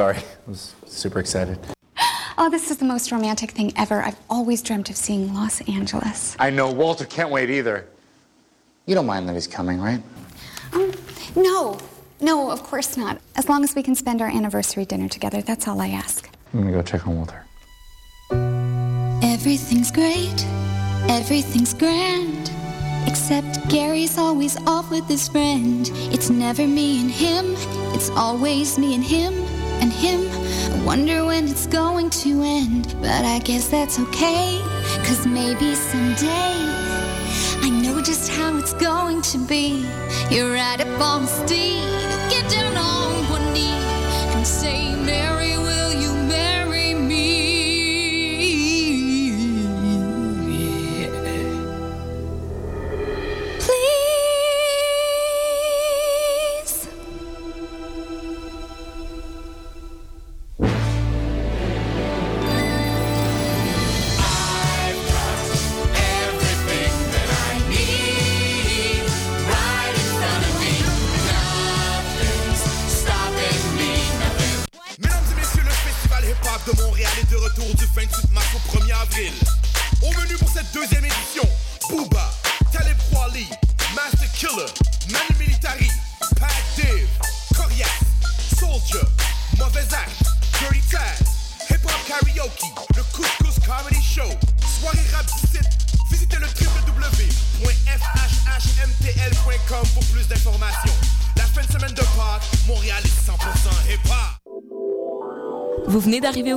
Sorry, I was super excited. Oh, this is the most romantic thing ever. I've always dreamt of seeing Los Angeles. I know, Walter can't wait either. You don't mind that he's coming, right? Um, no, no, of course not. As long as we can spend our anniversary dinner together, that's all I ask. I'm gonna go check on Walter. Everything's great, everything's grand. Except Gary's always off with his friend. It's never me and him, it's always me and him and him. I wonder when it's going to end, but I guess that's okay. Cause maybe someday I know just how it's going to be. You're right up on the steed, get down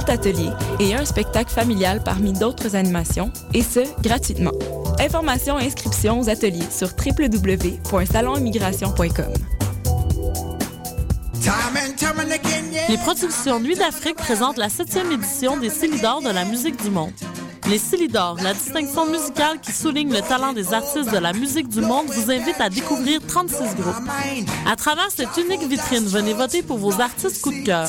30 ateliers et un spectacle familial parmi d'autres animations, et ce, gratuitement. Informations et inscriptions aux ateliers sur www.salonimmigration.com. Les productions Nuit d'Afrique présentent la septième édition des Célidors de la musique du monde. Les Célidors, la distinction musicale qui souligne le talent des artistes de la musique du monde, vous invite à découvrir 36 groupes. À travers cette unique vitrine, venez voter pour vos artistes coup de cœur.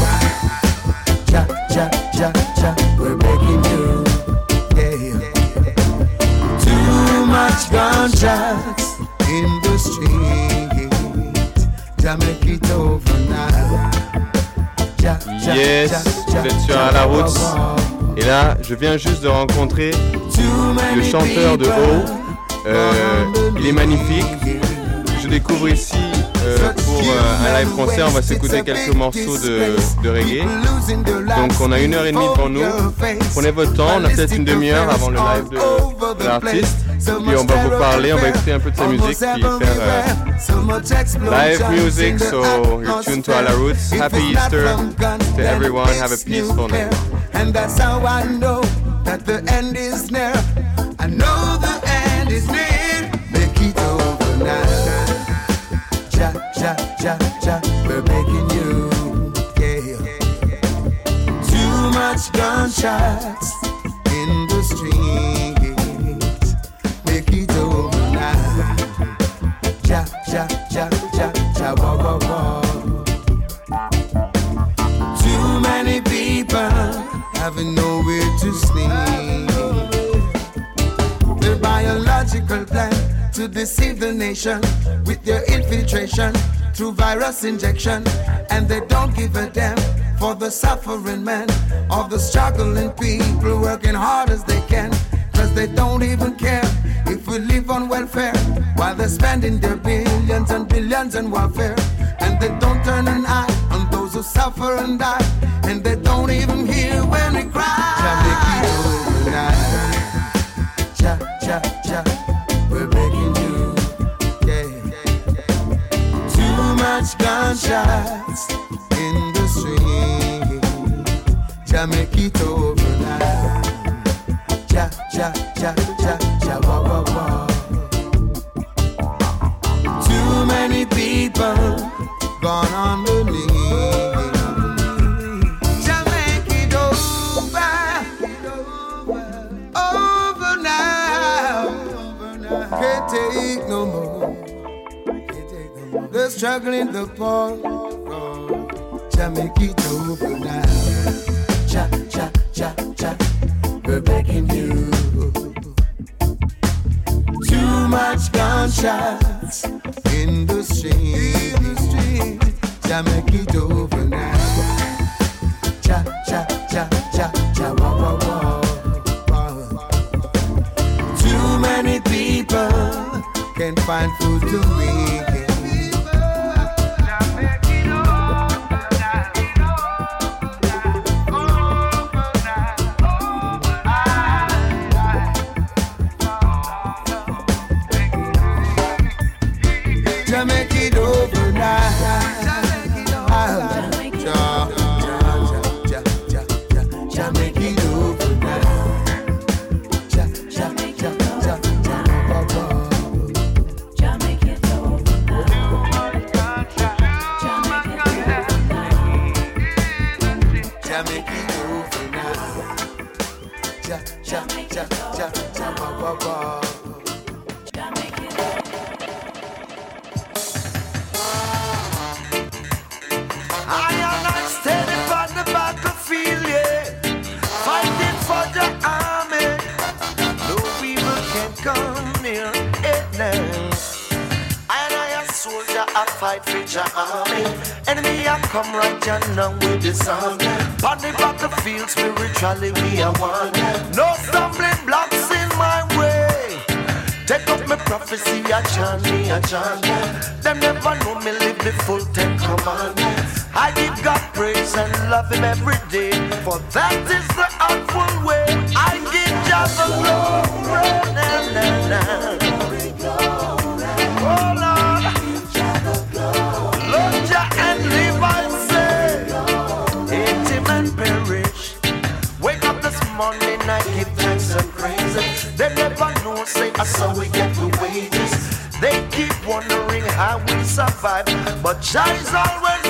Ja, ja, ja, ja, we're begging you. Yeah. Too much gunshots in the street. Ja, make it over now. Ja, ja, Yes, vous êtes sur à la route. Et là, je viens juste de rencontrer le chanteur de O. Euh, il est magnifique. Je découvre ici pour euh, un live concert. On va s'écouter quelques morceaux de, reggae. Donc on a une heure et demie devant nous. Prenez votre temps. On a peut-être une demi-heure avant le live de, l'artiste. Puis on va vous parler. On va écouter un peu de sa musique. Puis faire euh, live music. So you're tuned to Ala Roots. Happy Easter to everyone. Have a peaceful night. And ja, ja, ja, we're begging you. Yeah. Too much gunshots in the streets. Make it over now. Ja, ja, ja, ja, ja, wa, wa, wa. Too many people having nowhere to sleep. biological plan to deceive the nation with their infiltration through virus injection. And they don't give a damn for the suffering man of the struggling people working hard as they can. Cause they don't even care if we live on welfare while they're spending their billions and billions in warfare. And they don't turn an eye on those who suffer and die. And they don't even hear when we cry. Cha, cha, cha, Too much gunshots in the street. Jah make it over now. Cha, struggling, the poor. Jah make it over now. Cha, cha, cha, cha. We're begging you. Too much gunshots in the street. In the street. Jah make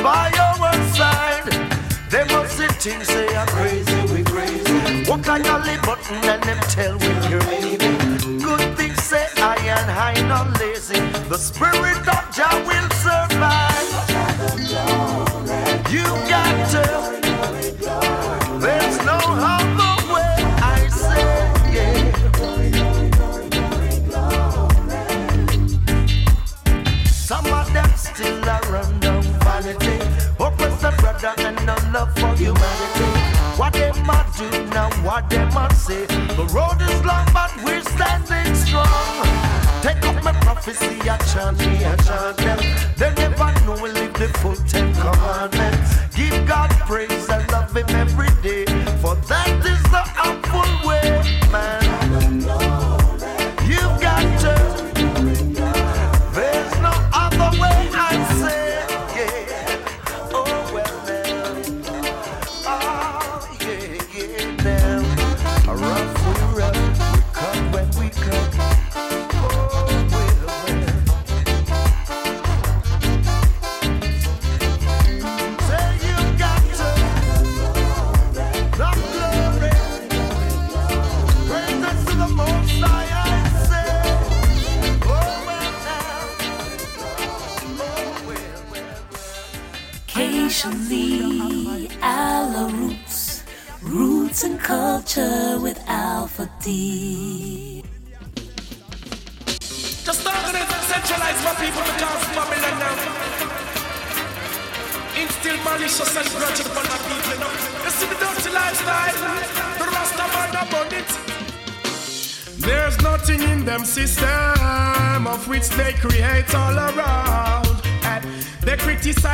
by our side. They must see things say I'm crazy, we crazy. Walk like a lip button and them tell we leaving. Good things say I and I not lazy. The spirit of Jah Brother and no love for humanity. What they might do now, what they might say. The road is long, but we're standing strong. Take up my prophecy, I chant me, I chant them. They never know we live the full Ten Commandments. Give God praise and love Him every day. For that is the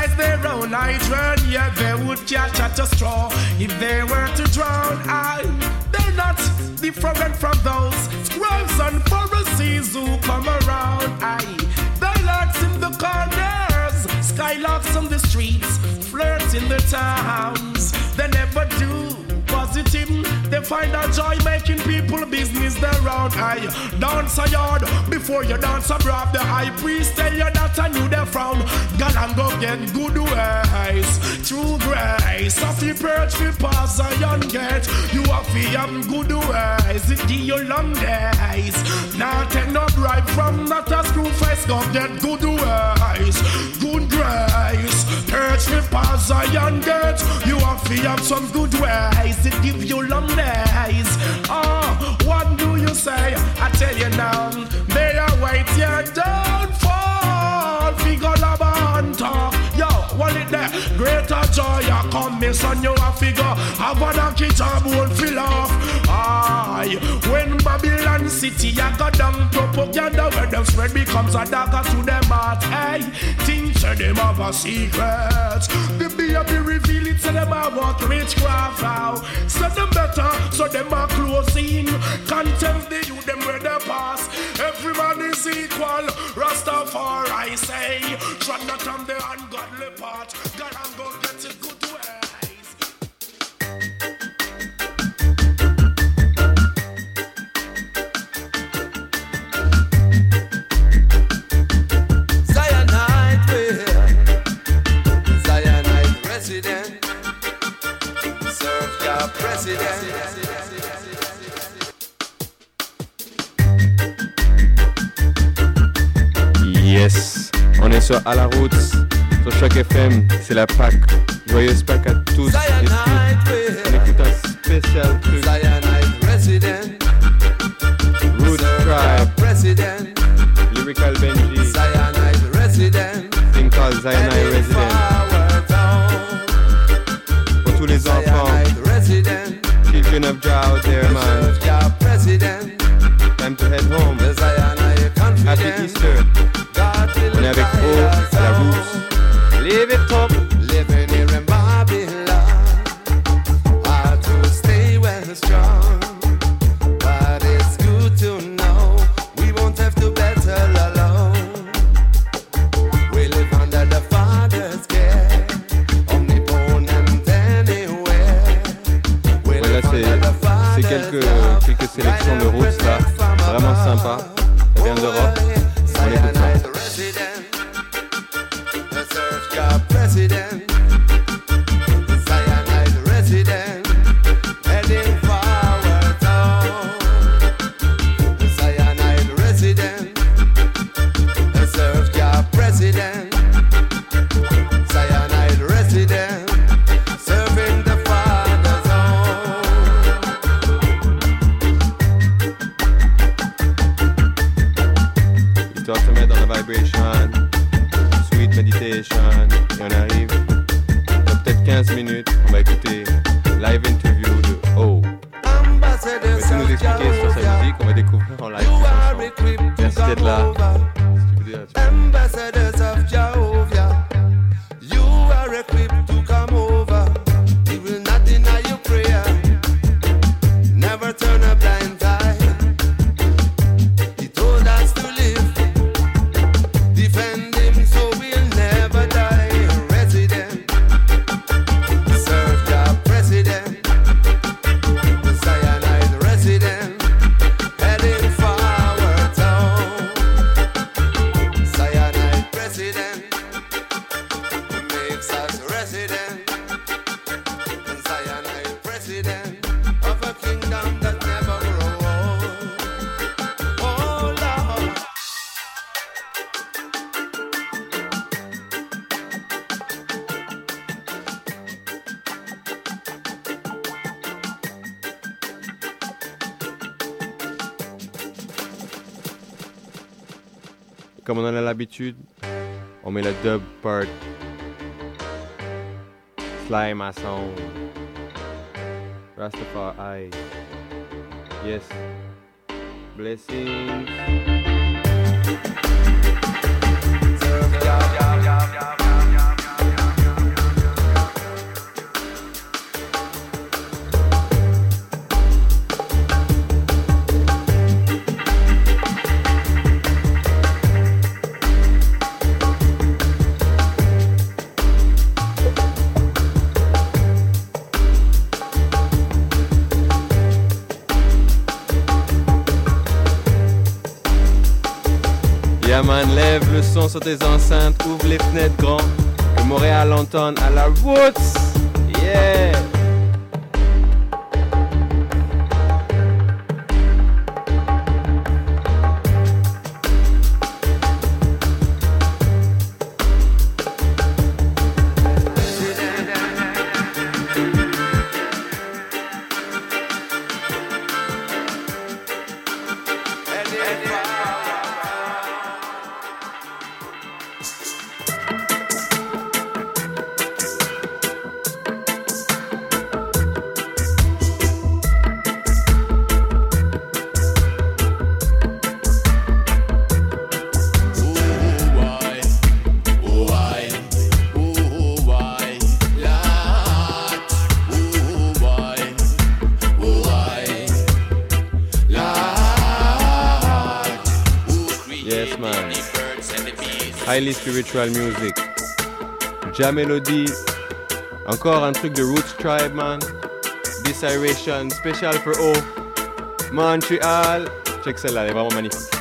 criticize their own hydrant, yeah, they would catch at a straw if they were to drown. I, they're not different from those scrolls and Pharisees who come around. I, they in the corners, skylarks on the streets, flirts in the towns. They never do positive. They find a joy making people business around. I dance a yard before you dance abroad. The high priest tell you that I knew they frown. Girl and go get good ways. True grace. Of the perch we pass a young gate. You have to have good ways. It give you long days. Now take no bribe from not a screw face. Go get good ways. Good grace. Perch we pass a young gate. You have to have some good ways. It give you long days. Oh, what do you say? I tell you now, may they are waiting downfall. Figure the talk. Oh, yo, what it there? Greater joy, I come, miss on you a figure. Have a donkey job won't fill off. Aye, City, I got down propaganda where them spread becomes a dagger to them heart. Hey, things say them have a secret. The baby reveal it, to them a walk witchcraft out. So them better, so them a closing. Contempt the youth, them where they pass. Every man is equal. Rastafari, I say. Tread not on the ungodly part. Yes, on est sur À la route, sur Choc FM, c'est la Pâque. Joyeuse Pâques à tous et toutes. On écoute un spécial truc. Zionite resident, Root Tribe, president, Lyrical Benji, Zionite resident. thing called Zionite Resident. Pour tous les enfants, Resident, children of Jah out there, man. president. Time to head home. Happy Easter. Roots. Live it up. Living here in Babylon, hard to stay well strong. But it's good to know we won't have to battle alone. We live under the Father's care, omnipotent anywhere. We Voilà, live c'est under the c'est Father's quelques, love. quelques sélections de Roots là. Vraiment sympa. Ambassadors of Jehovah, on met le dub part. Slime à son. Rastafari. Yes. Blessings. barman, lève le son sur tes enceintes, ouvre les fenêtres grand. Que Montréal entende à la woods. Yeah! spiritual music. Ja Melody, encore un truc de Roots Tribe, man. Desiration, special for O. Montreal. Check celle-là, elle est vraiment.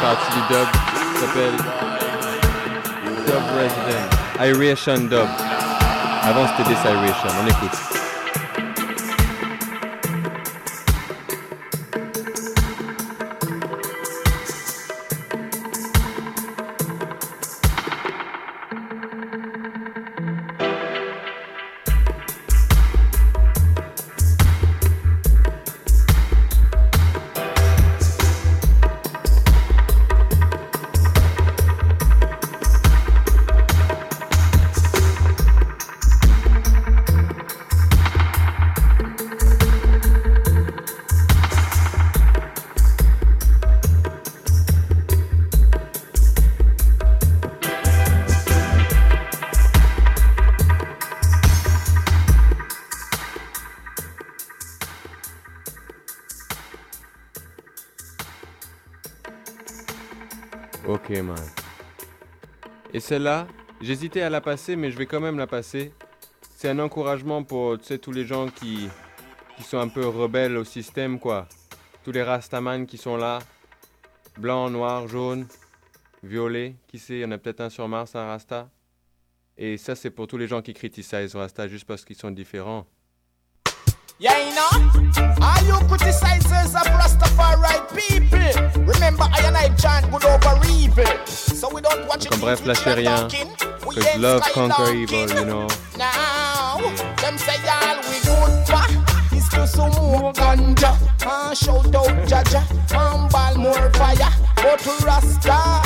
Partie du dub. Ça s'appelle Dub Resident. Iration Dub. Avant, c'était des Iration. On écoute. Celle-là, j'hésitais à la passer, mais je vais quand même la passer. C'est un encouragement pour tous les gens qui, sont un peu rebelles au système, quoi. Tous les Rastaman qui sont là. Blanc, noir, jaune, violet. Qui sait, il y en a peut-être un sur Mars, un Rasta. Et ça, c'est pour tous les gens qui critiquent Rasta juste parce qu'ils sont différents. Yeah, you know? Are you criticizers of Rastafari people? Remember, I and I chant good over evil. So we don't watch it. Bref, lâchez rien. Cause love conquer evil, you know. Now, them say all we good for is to some more ganja. And shout out Jaja, and ball more fire. But Rasta,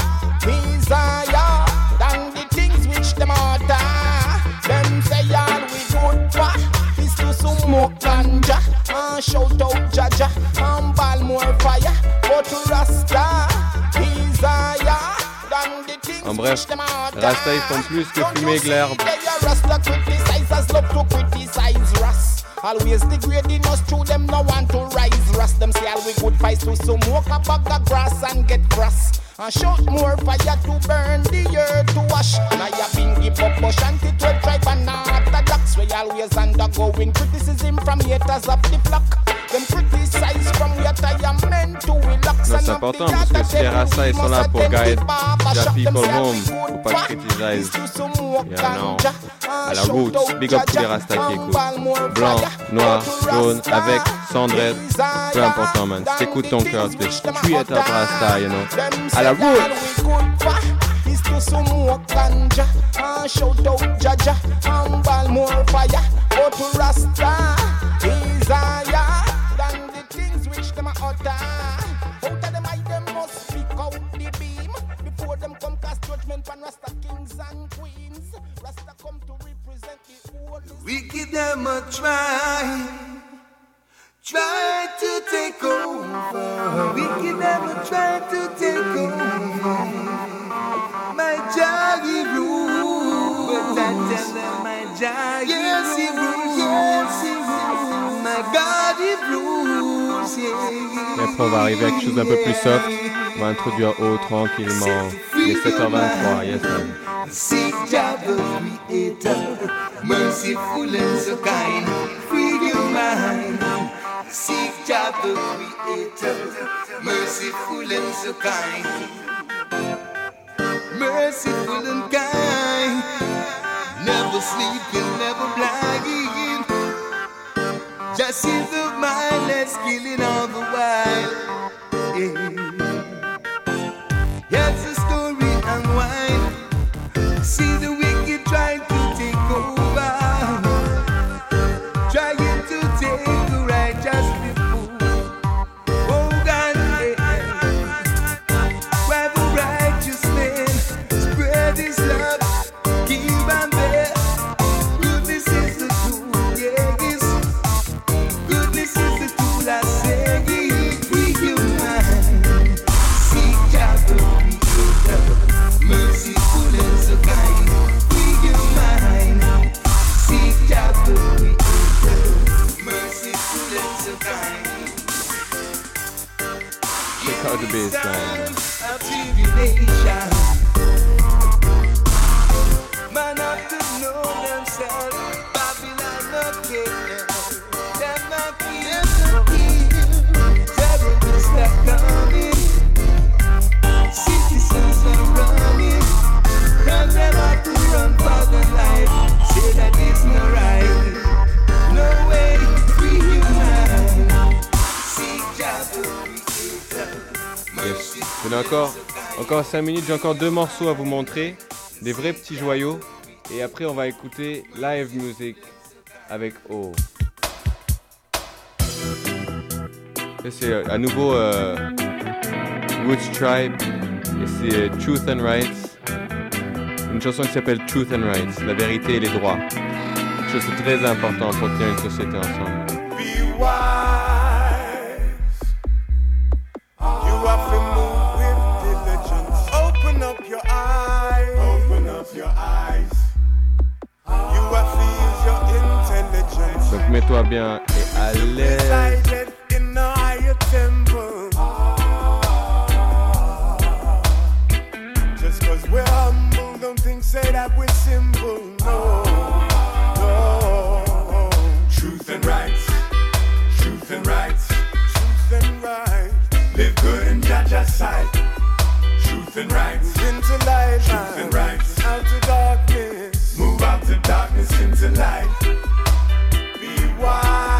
smoke ganja and shout out Jaja and ball more fire. But Rasta desire than the things En bref, Rasta ils font plus que fumer de l'herbe. Rasta criticizers love to criticize Ras. Always degrading us through them no want to rise Ras them say all we good fight to smoke a bag of grass and get grass and shout more fire to burn the earth to wash. Now you been give up and it will tribe and not. We always undergoing criticism from haters of the c'est important parce que Rasta ils sont là pour guide their people home, faut pas criticize. Yeah, non. À la route, big up tous les Rasta qui écoutent. Blanc, noir, jaune, avec, sans dread, peu important man. T'écoutes ton cœur, tu es up Rasta, you know. À la route. Is to smoke ganja and shout out Jaja and ball more fire. Go to Rasta, desire than the things which them utter. Out of them eye them must speak out the beam before them come cast judgment on Rasta kings and queens. Rasta come to represent the whole. We give them a try. Try to take over. We can never try to take over. My Jaggy rules. But I tell them my Jaggy yes, he rules. Yes, he rules. My God, he rules. Yeah. Et après, on va arriver à quelque chose d'un peu plus soft. On va introduire haut tranquillement. Il est 7h23. Yes, man. Seek the Creator, merciful and so kind, free your mind. Seek Jah the Creator, merciful and so kind. Merciful and kind, never sleeping, never blind. Just see the A encore, encore 5 minutes, j'ai encore deux morceaux à vous montrer, des vrais petits joyaux. Et après, on va écouter live music avec O. C'est euh, à nouveau euh, Woods Tribe et c'est euh, Truth and Rights. Une chanson qui s'appelle Truth and Rights, la vérité et les droits. Quelque chose très important pour tenir une société ensemble. We're humble, don't say that we're simple. No, no. Truth and rights. Truth and rights. Truth and rights. Live good in Jaja's sight. Truth and rights. Into light. Truth and rights. Out to darkness. Move out to darkness into light why.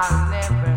Bienvenue à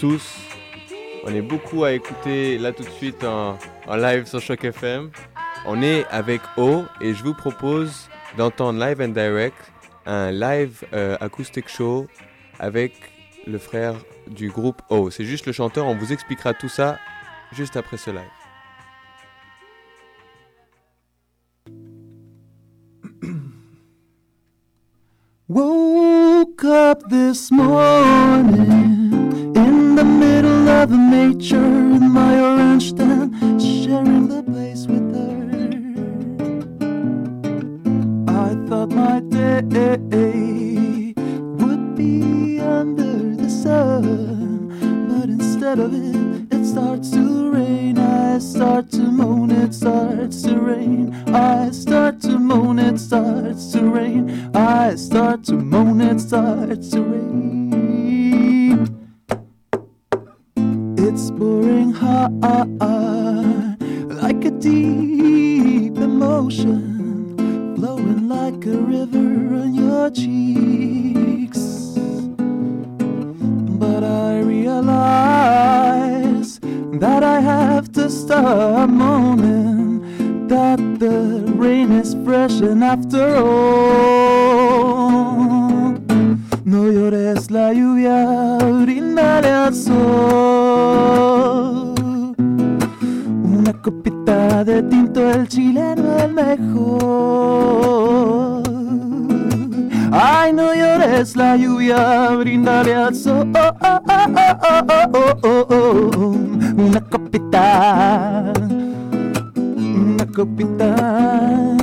tous. On est beaucoup à écouter là tout de suite en, live sur Choc FM. On est avec O et je vous propose d'entendre live and direct un live euh, acoustic show avec le frère du groupe O. C'est juste le chanteur, on vous expliquera tout ça juste après ce live. Woke up this morning in the middle of nature in my orange stand, sharing the place with her. I thought my day would be under the sun, instead of it, it starts to rain. I start to moan, it starts to rain. I start to moan, it starts to rain. I start to moan, it starts to rain. It's pouring hard, like a deep emotion, flowing like a river on your cheeks. But I realize that I have to stop moaning that the rain is fresh and after all. No llores la lluvia brindale al sol. Una copita de tinto el chileno el mejor Ay, no llores la lluvia, brindale al sol. Una copita, una copita.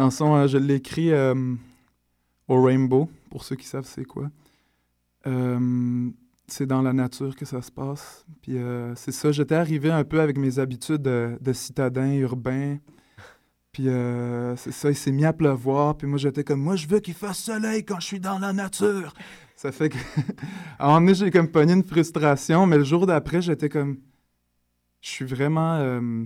Chanson, euh, je l'ai euh, au Rainbow, pour ceux qui savent c'est quoi. Euh, c'est dans la nature que ça se passe. Puis c'est ça, j'étais arrivé un peu avec mes habitudes de, citadin urbain. Puis euh, c'est ça, il s'est mis à pleuvoir. Puis moi, j'étais comme, moi, je veux qu'il fasse soleil quand je suis dans la nature. Ça fait que. à un moment donné, j'ai comme pogné une frustration, mais le jour d'après, j'étais comme. Je suis vraiment. euh,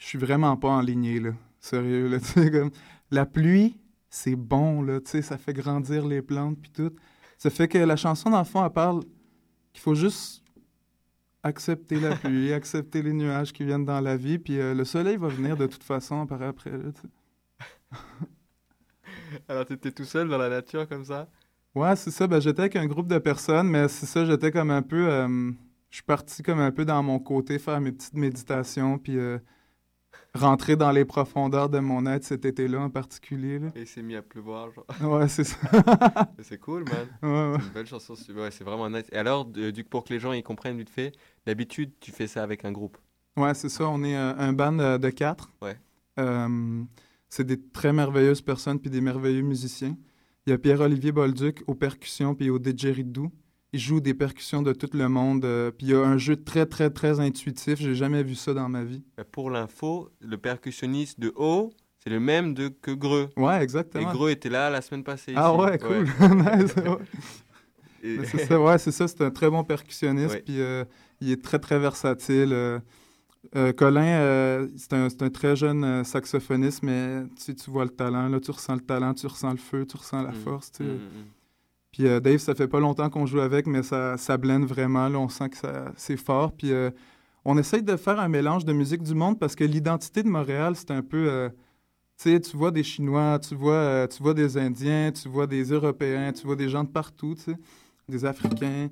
je suis vraiment pas en lignée, là. Sérieux, là. Tu sais, comme. La pluie, c'est bon, là. Tu sais, ça fait grandir les plantes, puis tout. Ça fait que la chanson, dans le fond, elle parle qu'il faut juste accepter la pluie, accepter les nuages qui viennent dans la vie, puis euh, le soleil va venir de toute façon par après. là. Alors, t'étais tout seul dans la nature comme ça? Ouais, c'est ça. Ben, j'étais avec un groupe de personnes, mais c'est ça, j'étais comme un peu. euh, je suis parti comme un peu dans mon côté, faire mes petites méditations, puis euh, rentrer dans les profondeurs de mon être cet été-là en particulier. là. Et il s'est mis à pleuvoir, genre. Ouais, c'est ça. C'est cool, man. Ouais, ouais. C'est une belle chanson. c'est- Ouais, c'est vraiment nice. Et alors, de- du, pour que les gens y comprennent vite fait, d'habitude, tu fais ça avec un groupe? Ouais, c'est ça. On est euh, un band euh, de quatre. Ouais. Euh, c'est des très merveilleuses personnes puis des merveilleux musiciens. Il y a Pierre-Olivier Bolduc aux percussions puis au didgeridoo. Il joue des percussions de tout le monde. euh, puis il y a un jeu très, très, très intuitif. J'ai jamais vu ça dans ma vie. Euh, Pour l'info, le percussionniste de haut, c'est le même de, que Greux. Ouais, Et exactement. Greux était là la semaine passée. Ah ici. ouais, cool. Nice, ouais. Et- Mais c'est ça, ouais, c'est ça. C'est un très bon percussionniste. Puis euh, il est très, très versatile. euh. Colin, c'est un, un très jeune saxophoniste, mais tu, tu vois le talent, là, tu ressens le talent, tu ressens le feu, tu ressens la Mm. force. tu mm. Puis euh, Dave, ça fait pas longtemps qu'on joue avec, mais ça, ça blende vraiment. Là, on sent que ça, c'est fort. Puis euh, on essaye de faire un mélange de musique du monde parce que l'identité de Montréal, c'est un peu. euh, tu sais, tu vois des Chinois, tu vois, euh, tu vois des Indiens, tu vois des Européens, tu vois des gens de partout, tu sais, des Africains.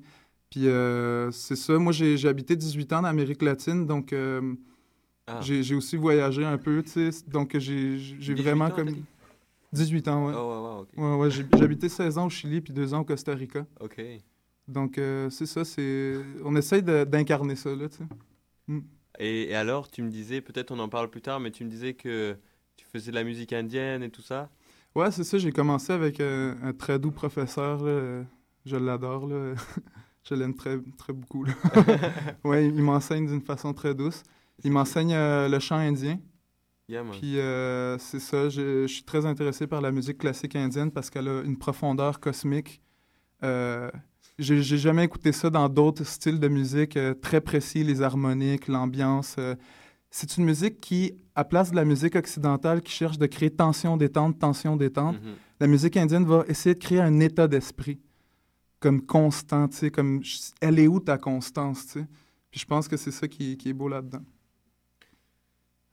Puis euh, c'est ça. Moi, j'ai habité 18 ans en Amérique latine, donc Ah. j'ai aussi voyagé un peu, tu sais. Donc j'ai j'ai 18 vraiment comme. Dit? 18 ans, ouais. Oh, ouais, j'ai j'ai habité 16 ans au Chili puis 2 ans au Costa Rica. Ok. Donc, euh, c'est ça, c'est... On essaye d'incarner ça, là, tu sais. Mm. Et, et alors, tu me disais, peut-être on en parle plus tard, mais tu me disais que tu faisais de la musique indienne et tout ça? Ouais, c'est ça, j'ai commencé avec euh, un très doux professeur, là. Je l'adore, là. Je l'aime très, très beaucoup, là. ouais, il m'enseigne d'une façon très douce. Il m'enseigne euh, le chant indien. Yeah. Puis euh, c'est ça, je, je suis très intéressé par la musique classique indienne parce qu'elle a une profondeur cosmique. Euh, j'ai jamais écouté ça dans d'autres styles de musique euh, très précis, les harmoniques, l'ambiance. euh. c'est une musique qui, à place de la musique occidentale qui cherche de créer tension, détente, tension, détente, Mhm. la musique indienne va essayer de créer un état d'esprit comme constant, tu sais, comme elle est où ta constance, tu sais? Puis je pense que c'est ça qui, qui est beau là-dedans.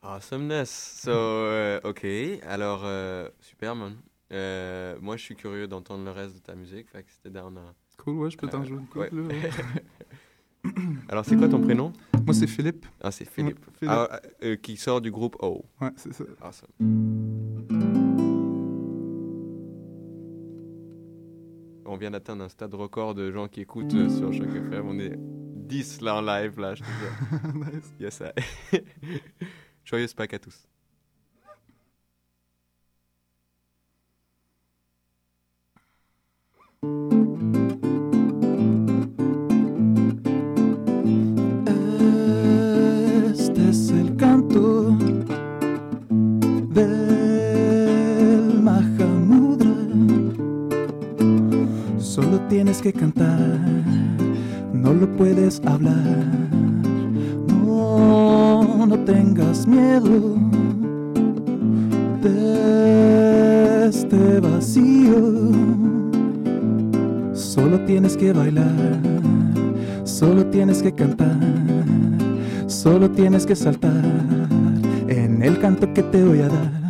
Awesomeness. So, euh, ok. Alors, euh, super, man. Euh, moi, je suis curieux d'entendre le reste de ta musique. Fait que c'était down à- Cool, ouais, je peux t'en jouer une couple, ouais. Alors, c'est quoi ton prénom? Moi, c'est Philippe. Ah, c'est Philippe. Ouais, Philippe. Ah, qui sort du groupe O. Ouais, c'est ça. Awesome. On vient d'atteindre un stade record de gens qui écoutent euh, sur Choc FM. On est 10 là en live, là, je te jure. Nice. Yes, I. Joyeuse Pâques à tous. Este es el canto del Mahamudra. Solo tienes que cantar, no lo puedes hablar. Miedo de este vacío. Solo tienes que bailar, solo tienes que cantar, solo tienes que saltar en el canto que te voy a dar.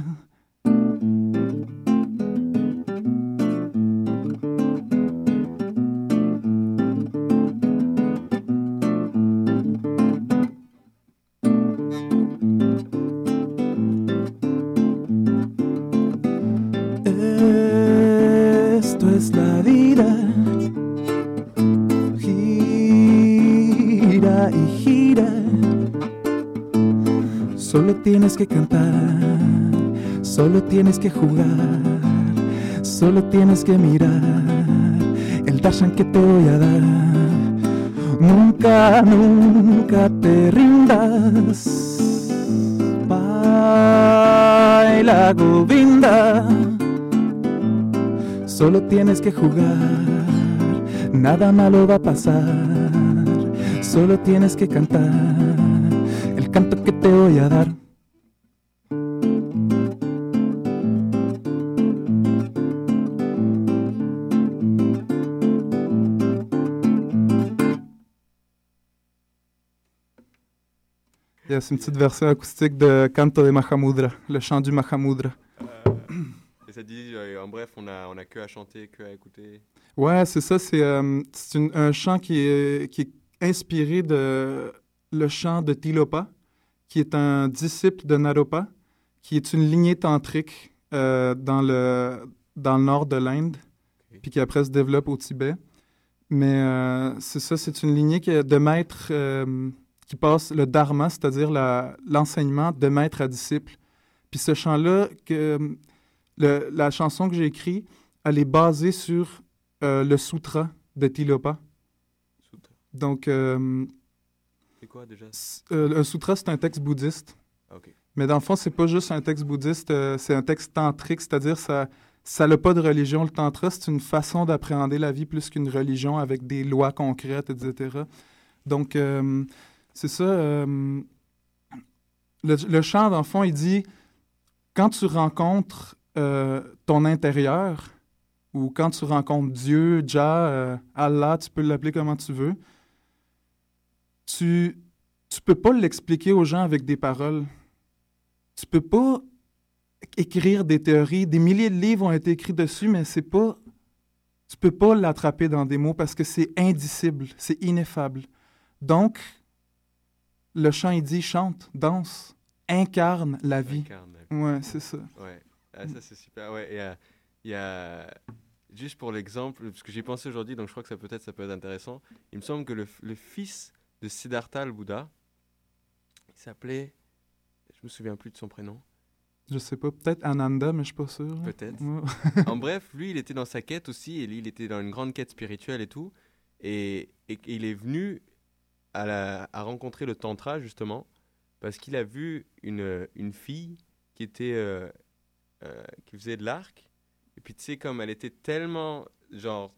Tienes que jugar. Solo tienes que mirar el darshan que te voy a dar. Nunca, nunca te rindas. y la Govinda. Solo tienes que jugar, nada malo va a pasar. Solo tienes que cantar el canto que te voy a dar. C'est une petite version acoustique de Canto de Mahamudra, le chant du Mahamudra. Et ça dit, euh, en bref, on a, on a que à chanter, que à écouter. Ouais, c'est ça. C'est euh, un chant qui est, qui est inspiré de le chant de Tilopa, qui est un disciple de Naropa, qui est une lignée tantrique euh, dans, le, dans le nord de l'Inde, puis qui après se développe au Tibet. Mais euh, c'est ça, c'est une lignée de maître euh, qui passe le dharma, c'est-à-dire l'enseignement de maître à disciple. Puis ce chant-là, la chanson que j'ai écrite, elle est basée sur euh, le sutra de Tilopa. Donc, euh, C'est quoi déjà? euh, un sutra, c'est un texte bouddhiste. Ah. Mais dans le fond, c'est pas juste un texte bouddhiste, c'est un texte tantrique, c'est-à-dire ça ça n'a pas de religion. Le tantra, c'est une façon d'appréhender la vie plus qu'une religion avec des lois concrètes, etc. Donc, c'est ça. euh, le, chant, dans le fond, il dit quand tu rencontres euh, ton intérieur, ou quand tu rencontres Dieu, Jah, euh, Allah, tu peux l'appeler comment tu veux, tu tu peux pas l'expliquer aux gens avec des paroles. Tu peux pas écrire des théories. Des milliers de livres ont été écrits dessus, mais c'est pas. Tu peux pas l'attraper dans des mots parce que c'est indicible, c'est ineffable. Donc, le chant, il dit chante, danse, incarne la vie. Incarne la Ouais, c'est ça. Ouais, ah, ça c'est super. Ouais, et euh, il y a. Juste pour l'exemple, parce que j'y pensé aujourd'hui, donc je crois que ça peut-être ça peut être intéressant. Il me semble que le, le fils de Siddhartha le Bouddha, il s'appelait. Je me souviens plus de son prénom. Je sais pas, peut-être Ananda, mais je suis pas sûr. là. Peut-être. Ouais. en bref, lui, il était dans sa quête aussi, et lui, il était dans une grande quête spirituelle et tout. Et, et il est venu à, rencontrer le Tantra, justement, parce qu'il a vu une, une fille qui était. euh, euh, qui faisait de l'arc. Et puis, tu sais, comme elle était tellement, genre,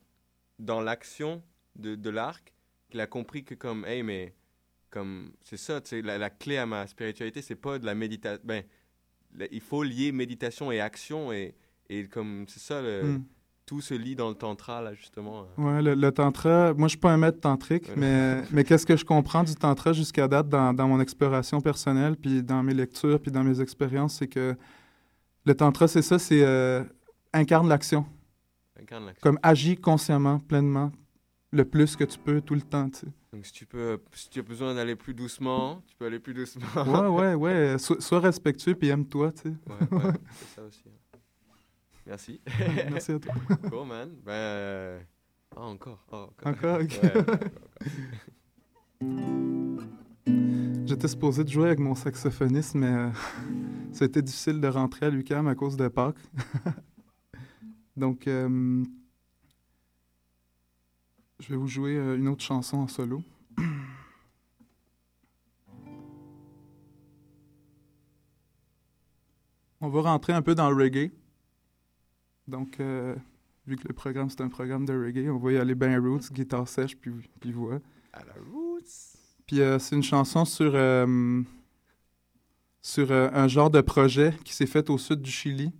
dans l'action de, de l'arc, qu'il a compris que, comme, hey, mais, comme, c'est ça, tu la, clé à ma spiritualité, c'est pas de la méditation. Ben, il faut lier méditation et action, et, et comme, c'est ça, le- Hmm. Tout se lie dans le tantra, là, justement. Ouais, le, le tantra, moi je suis pas un maître tantrique, Ouais. mais, mais qu'est-ce que je comprends du tantra jusqu'à date dans, dans mon exploration personnelle, puis dans mes lectures, puis dans mes expériences, c'est que le tantra, c'est ça, c'est euh, incarne l'action. Incarne l'action. Comme agis consciemment, pleinement, le plus que tu peux tout le temps, tu sais. Donc, si tu, peux, si tu as besoin d'aller plus doucement, tu peux aller plus doucement. Ouais, ouais, ouais, so- sois respectueux, puis aime-toi, tu sais. Ouais, ouais, c'est ça aussi. hein. Merci. Merci à toi. Cool, man. Ben. euh, encore. Encore, ouais. J'étais supposé de jouer avec mon saxophoniste, mais euh, ça a été difficile de rentrer à l'UQAM à cause de Pâques. Donc, euh, je vais vous jouer euh, une autre chanson en solo. On va rentrer un peu dans le reggae. Donc, euh, vu que le programme c'est un programme de reggae, on va y aller bien roots, guitare sèche, puis, puis voix. À la roots. Puis euh, c'est une chanson sur, euh, sur euh, un genre de projet qui s'est fait au sud du Chili,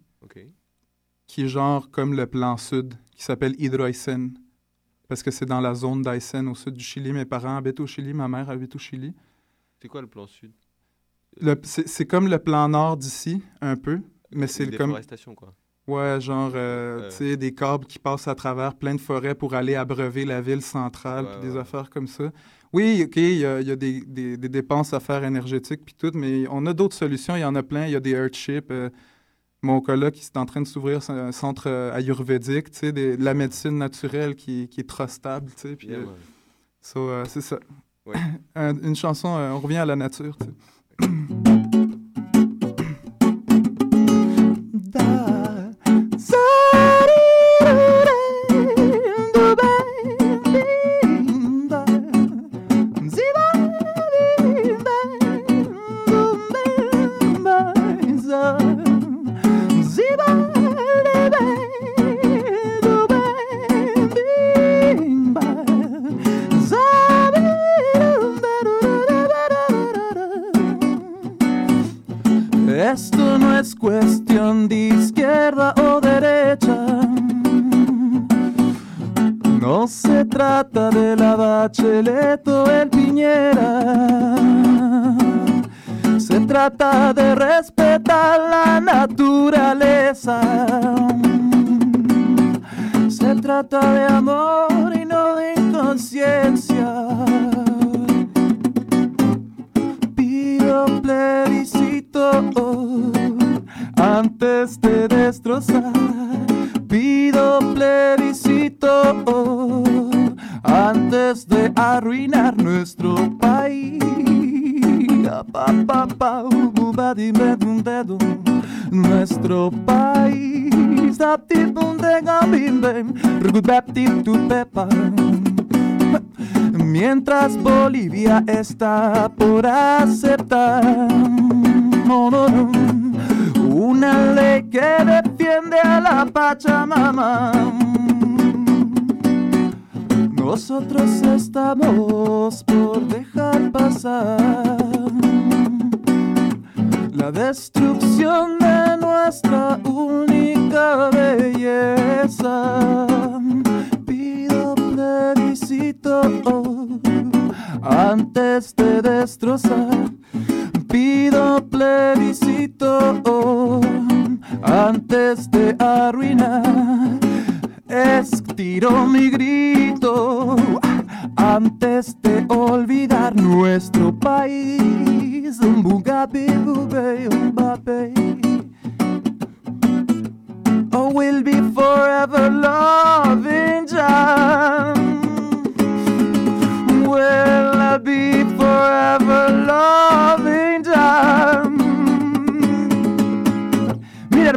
qui est genre comme le plan sud, qui s'appelle Hydroisen. Parce que c'est dans la zone d'Aisen au sud du Chili. Mes parents habitent au Chili, ma mère habite au Chili. C'est quoi le plan sud? Le- C'est c'est comme le plan nord d'ici, un peu, mais c'est comme... déforestation, quoi. Ouais, genre, euh, Euh. tu sais, des câbles qui passent à travers plein de forêts pour aller abreuver la ville centrale, puis des affaires comme ça. Oui, OK, il y a, il y a des, des- des dépenses à faire énergétiques, puis tout, mais on a d'autres solutions. Il y en a plein. Il y a des earthships. euh, mon coloc, il est en train de s'ouvrir un centre euh, ayurvédique, tu sais, de la médecine naturelle qui, qui est trop stable, tu sais. Puis, Yeah, euh, man. so, euh, c'est ça. Ouais. Une chanson, on revient à la nature, tu sais.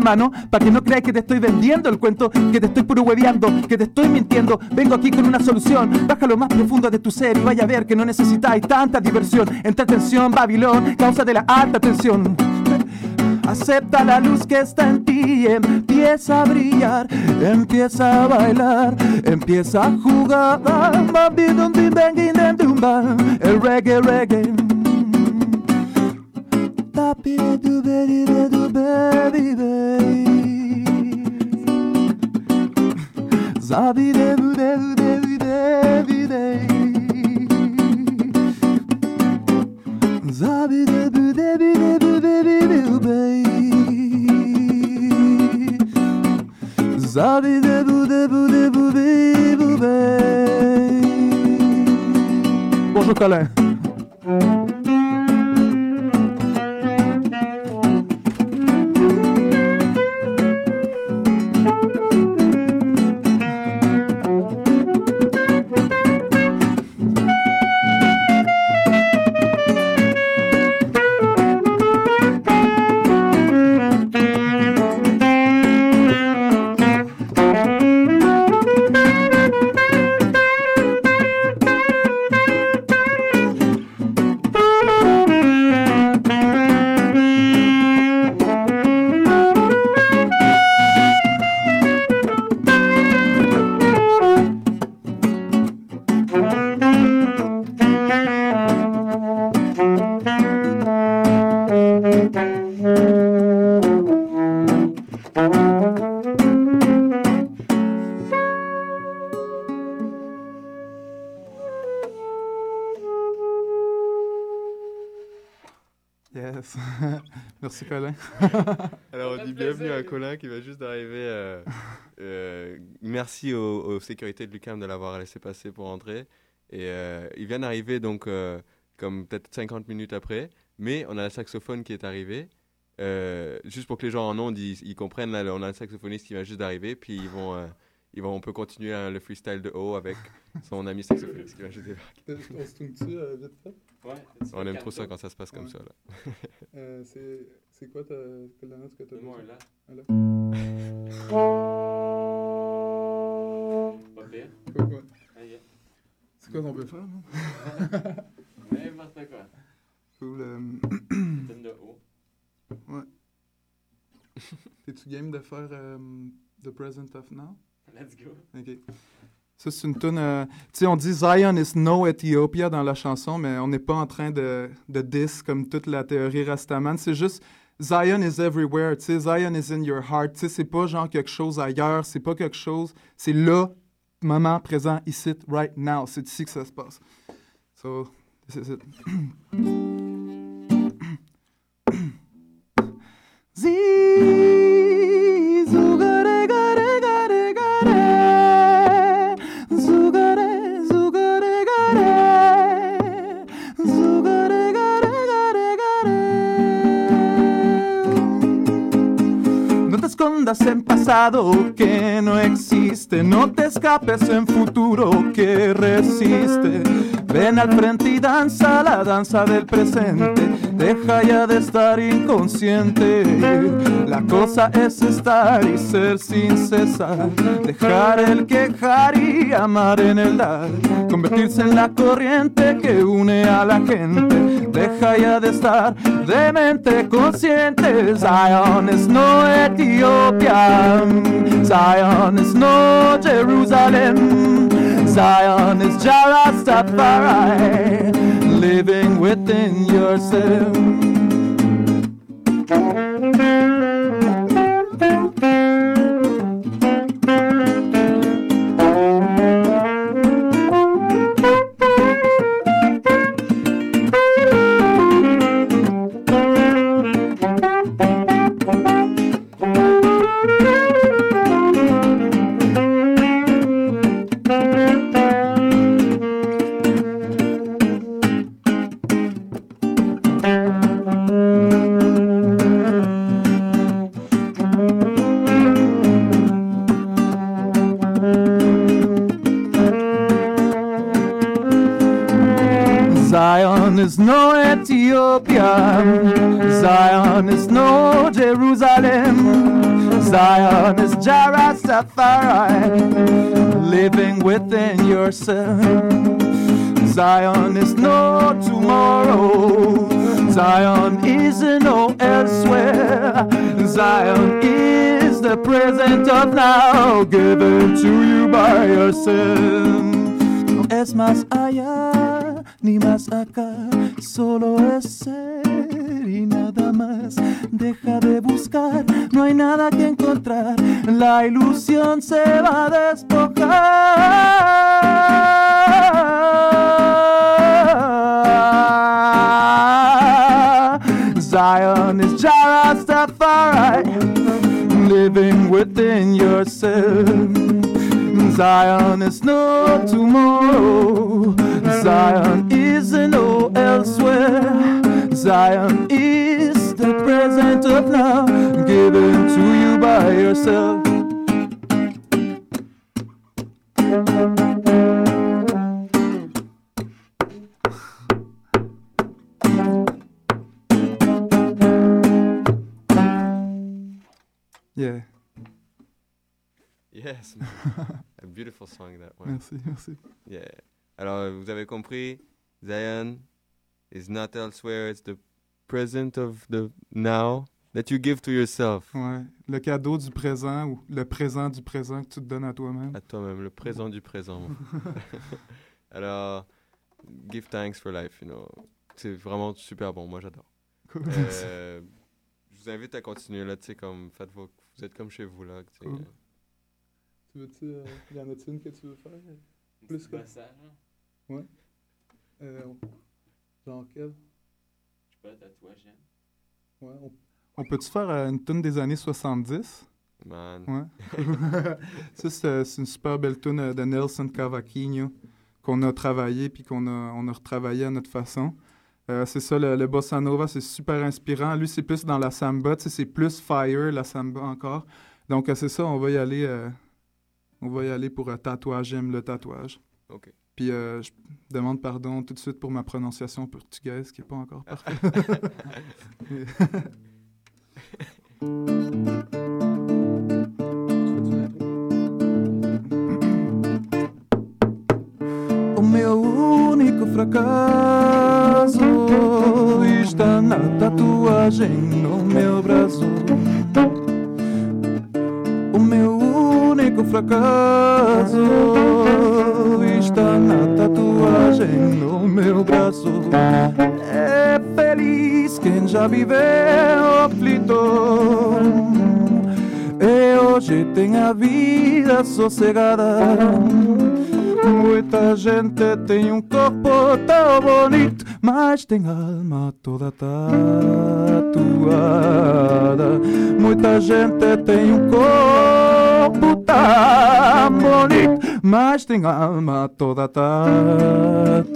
hermano, para que no creas que te estoy vendiendo el cuento, que te estoy puro hueveando, que te estoy mintiendo, vengo aquí con una solución. Baja lo más profundo de tu ser y vaya a ver que no necesitáis tanta diversión. Entretención, Babilón, causa de la alta tensión. Acepta la luz que está en ti, empieza a brillar, empieza a bailar, empieza a jugar. El reggae, reggae. happy do baby do baby day. Zabi de do de do de do de day. Zabi de do de do de do baby do bay. Zabi de do de do de do baby do bay. Bonjour Colin. Merci Colin. Alors on dit bienvenue à Colin qui va juste d'arriver. euh, euh, merci aux, aux sécurités de l'UQAM de l'avoir laissé passer pour entrer. Et euh, il vient d'arriver donc euh, comme peut-être 50 minutes après. Mais on a le saxophone qui est arrivé. Euh, juste pour que les gens en ondes ils, ils comprennent, là, on a le saxophoniste qui vient juste d'arriver. Puis ils vont, euh, ils vont, on peut continuer hein, le freestyle de haut avec son ami saxophoniste qui vient juste débarquer. On se tourne-tu euh, vite fait? On aime trop ça quand ça se passe comme Ouais. ça. Là. Euh, c'est, quoi ta, la note que t'as Donne-moi besoin? un la. Un la. Pas pire. Quoi, quoi? Aïe. C'est quoi qu'on peut faire, non? N'importe quoi. Cool. euh, Donne de haut. ouais. T'es-tu game de faire euh, The Present of Now? Let's go. Ok. Ça, c'est une tune. tu sais, on dit Zion is no Ethiopia dans la chanson, mais on n'est pas en train de, de diss comme toute la théorie Rastaman. C'est juste Zion is everywhere. Zion is in your heart. Tu sais, c'est pas genre quelque chose ailleurs. C'est pas quelque chose. C'est là, moment présent, ici, right now. C'est ici que ça se passe. So, this is it. en pasado que no existe No te escapes en futuro que resiste Ven al frente y danza la danza del presente. Deja ya de estar inconsciente. La cosa es estar y ser sin cesar. Dejar el quejar y amar en el dar. Convertirse en la corriente que une a la gente. Deja ya de estar de mente consciente. Zion es no Etiopía. Zion es no Jerusalem. Zion is Jarastafari, living within yourself. Given to you by yourself. No es más allá ni más acá, solo es ser y nada más. Deja de buscar, no hay nada que encontrar, la ilusión se va a despojar. Zion is living within yourself. Zion is no tomorrow. Zion is no elsewhere. Zion is the present of now, given to you by yourself. Yes, man. a beautiful song that one. Merci, merci. Yeah. Alors, vous avez compris, Zion is not elsewhere, it's the present of the now that you give to yourself. Ouais. Le cadeau du présent ou le présent du présent que tu te donnes à toi-même. À toi-même, le présent du présent. Alors, give thanks for life, you know. C'est vraiment super bon, moi j'adore. Cool. Euh, je vous invite à continuer là, tu sais, comme, faites vos, vous êtes comme chez vous là. tu sais, Cool. Tu veux-tu. euh, y en a-tu une que tu veux faire? Plus que. Ouais. Euh, genre quelle Je sais pas, tatouage, Yann. Ouais. On, on peut-tu faire euh, une tune des années 70 Man. Ouais. Ça, c'est c'est une super belle tune euh, de Nelson Cavaquinho qu'on a travaillé puis qu'on a, on a retravaillé à notre façon. Euh, c'est ça, le, le bossa nova, c'est super inspirant. Lui, c'est plus dans la samba, tu sais, c'est plus fire, la samba encore. Donc, euh, c'est ça, on va y aller, euh, on va y aller pour un tatouage, j'aime le tatouage. OK. Puis, euh, je demande pardon tout de suite pour ma prononciation portugaise qui n'est pas encore parfaite. O meu único fracasso está na tatuagem no meu braço. Único fracasso está na tatuagem no meu braço. É feliz quem já viveu aflito. E hoje tem a vida sossegada. Muita gente tem um corpo tão bonito, mas tem alma toda tatuada. Muita gente tem um corpo tão bonito, mas tem alma toda tatuada.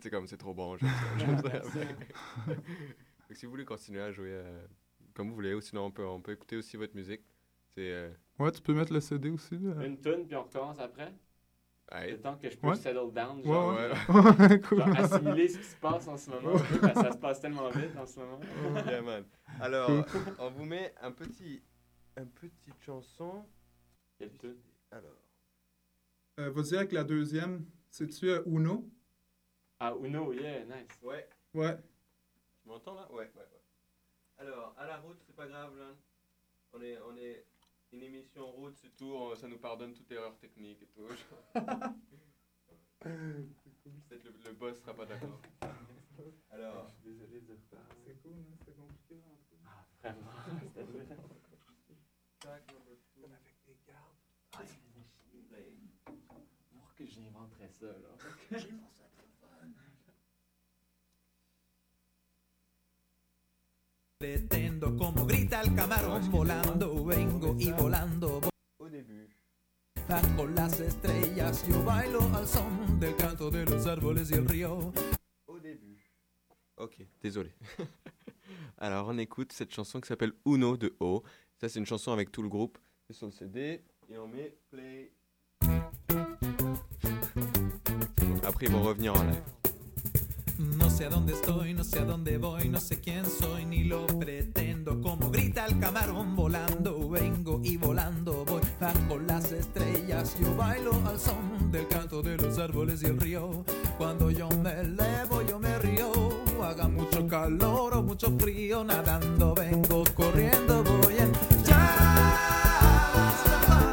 C'est comme c'est trop bon. J'aime ça. j'aime ça. Donc, si vous voulez continuer à jouer euh, comme vous voulez, ou sinon on peut, on peut écouter aussi votre musique. C'est. euh, Ouais, tu peux mettre le CD aussi. là. Une tune, puis on recommence après? Hey. Le temps que je peux Ouais. settle down, Ouais, genre, ouais. euh, Ouais, cool. genre assimiler ce qui se passe en ce moment, un peu, parce que ça se passe tellement vite en ce moment. Yeah, man. Alors, Cool. on vous met un petit, un petite chanson. Quelle tune Alors. Euh, Vas-y avec la deuxième. C'est-tu euh, Uno? Ah, Uno, yeah, nice. Ouais. Ouais. Tu m'entends là? Ouais, ouais, ouais. Alors, à la route, c'est pas grave, là. On est, on est une émission route, c'est tout. on- ça nous pardonne toute erreur technique et tout. Peut-être le, le boss sera pas d'accord. Alors. Je suis désolé retard. C'est cool, hein, c'est compliqué. Ah, vraiment, c'était dur. Track number two. Avec des gardes. Ah, il faisait chier. Pour que j'inventerais ça, là. J'invente ça très fun. Pretendo como grita el camarón volando, vengo y volando. Au début. Bajo las estrellas yo bailo al son del canto de los árboles y el río. Au début. Ok, désolé. Alors, on écoute cette chanson qui s'appelle Uno de O. Ça, c'est une chanson avec tout le groupe. C'est sur le CD et on met play. Après, ils vont revenir en live. No sé a dónde estoy, no sé a dónde voy, no sé quién soy ni lo pretendo. Como grita el camarón volando, vengo y volando voy bajo las estrellas. Yo bailo al son del canto de los árboles y el río. Cuando yo me elevo, yo me río. Haga mucho calor o mucho frío, nadando vengo, corriendo voy en Cosmos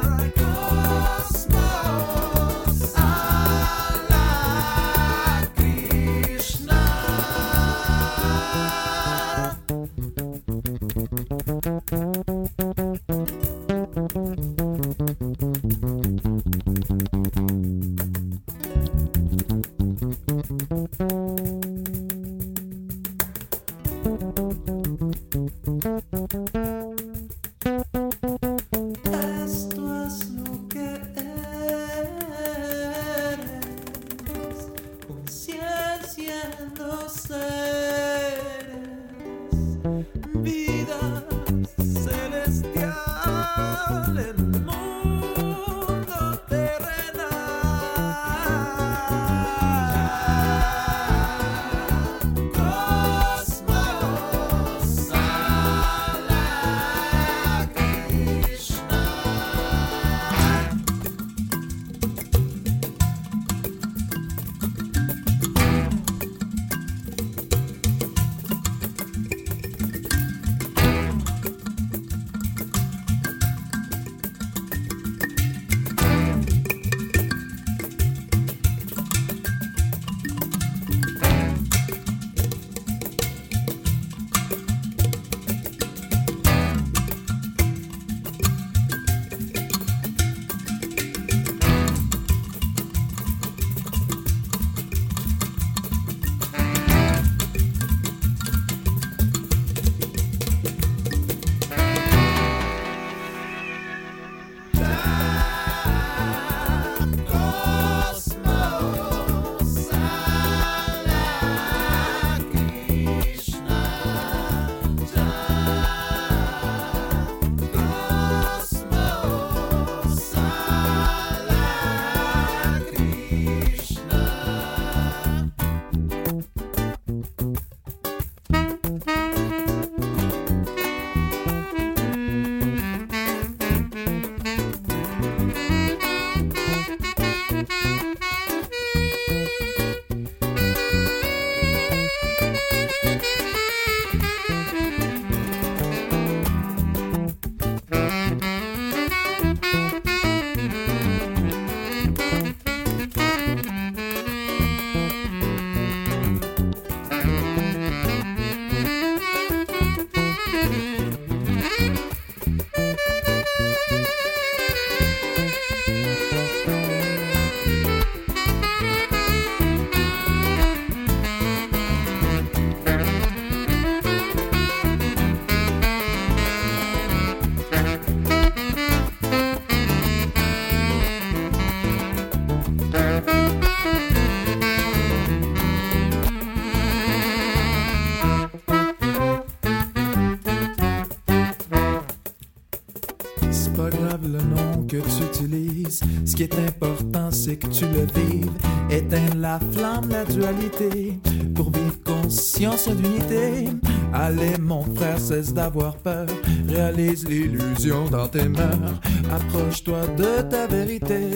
important, c'est que tu le vives. Éteins la flamme, la dualité. Pour vivre conscience d'unité. Allez, mon frère, cesse d'avoir peur. Réalise l'illusion dans tes mœurs. Approche-toi de ta vérité.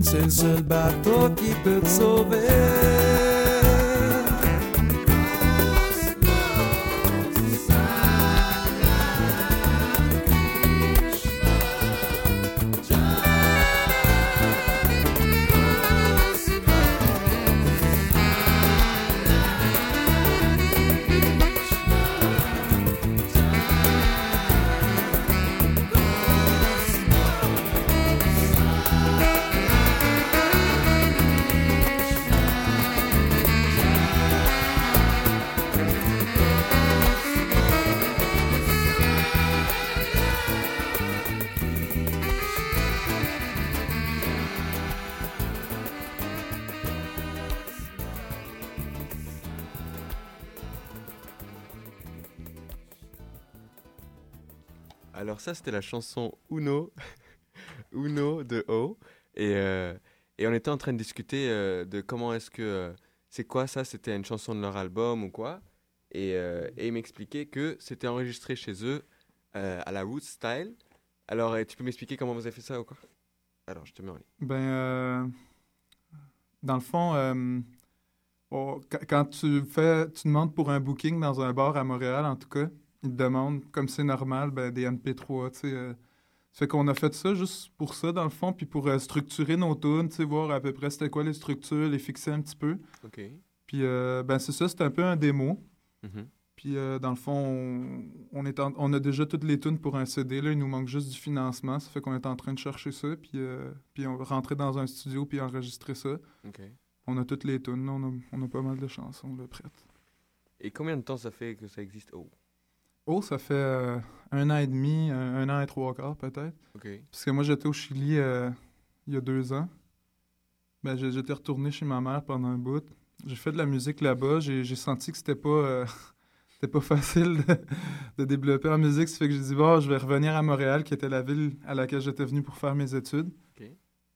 C'est le seul bateau qui peut te sauver. La chanson Uno, Uno de O. Et, euh, et on était en train de discuter euh, de comment est-ce que... euh, c'est quoi ça C'était une chanson de leur album ou quoi Et, et ils m'expliquaient que c'était enregistré chez eux à la Roots Style. Alors, tu peux m'expliquer comment vous avez fait ça ou quoi? Alors, je te mets en ligne. Ben, dans le fond, quand tu fais, tu demandes pour un booking dans un bar à Montréal, en tout cas, ils demandent, comme c'est normal, ben, des MP3, tu sais. euh, fait qu'on a fait ça juste pour ça, dans le fond, puis pour euh, structurer nos tunes, tu sais, voir à peu près c'était quoi les structures, les fixer un petit peu. OK. Puis, euh, ben, c'est ça, c'était un peu un démo. Mhm. Puis, euh, dans le fond, on, on est en- on a déjà toutes les tunes pour un CD. Là, il nous manque juste du financement. Ça fait qu'on est en train de chercher ça. Puis, puis on va rentrer dans un studio puis enregistrer ça. OK. On a toutes les tunes. On a, on a pas mal de chansons là, prêtes. Et combien de temps ça fait que ça existe? Oh, Oh, ça fait euh, un an et demi, un, un an et trois quarts peut-être. OK. Parce que moi, j'étais au Chili euh, il y a deux ans. Ben, j'étais retourné chez ma mère pendant un bout. J'ai fait de la musique là-bas. J'ai senti que c'était pas, euh, c'était pas facile de, de développer en musique. Ça fait que j'ai dit, bon, je vais revenir à Montréal, qui était la ville à laquelle j'étais venu pour faire mes études. OK.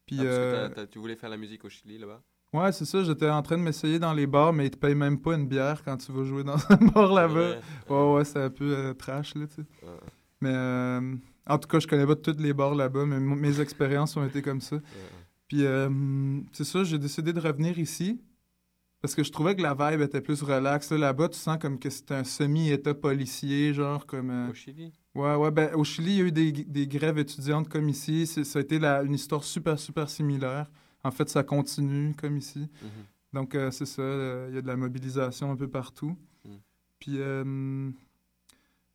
Puis, Ah, parce que tu voulais faire la musique au Chili là-bas? Ouais, c'est ça. J'étais en train de m'essayer dans les bars, mais ils te payent même pas une bière quand tu vas jouer dans un bar là-bas. Ouais, ouais, c'est un peu euh, trash, là, tu sais. Ouais. Mais euh, en tout cas, je connais pas tous les bars là-bas, mais mes expériences ont été comme ça. Puis euh, c'est ça, j'ai décidé de revenir ici parce que je trouvais que la vibe était plus relax. Là, Là-bas, tu sens comme que c'était un semi-état policier, genre comme... euh, Au Chili? Ouais, ouais, ben au Chili, il y a eu des, des grèves étudiantes comme ici. Ça a été la- une histoire super, super similaire. En fait, ça continue comme ici. Mhm. Donc, euh, c'est ça, euh, il y a de la mobilisation un peu partout. Mm. Puis, euh,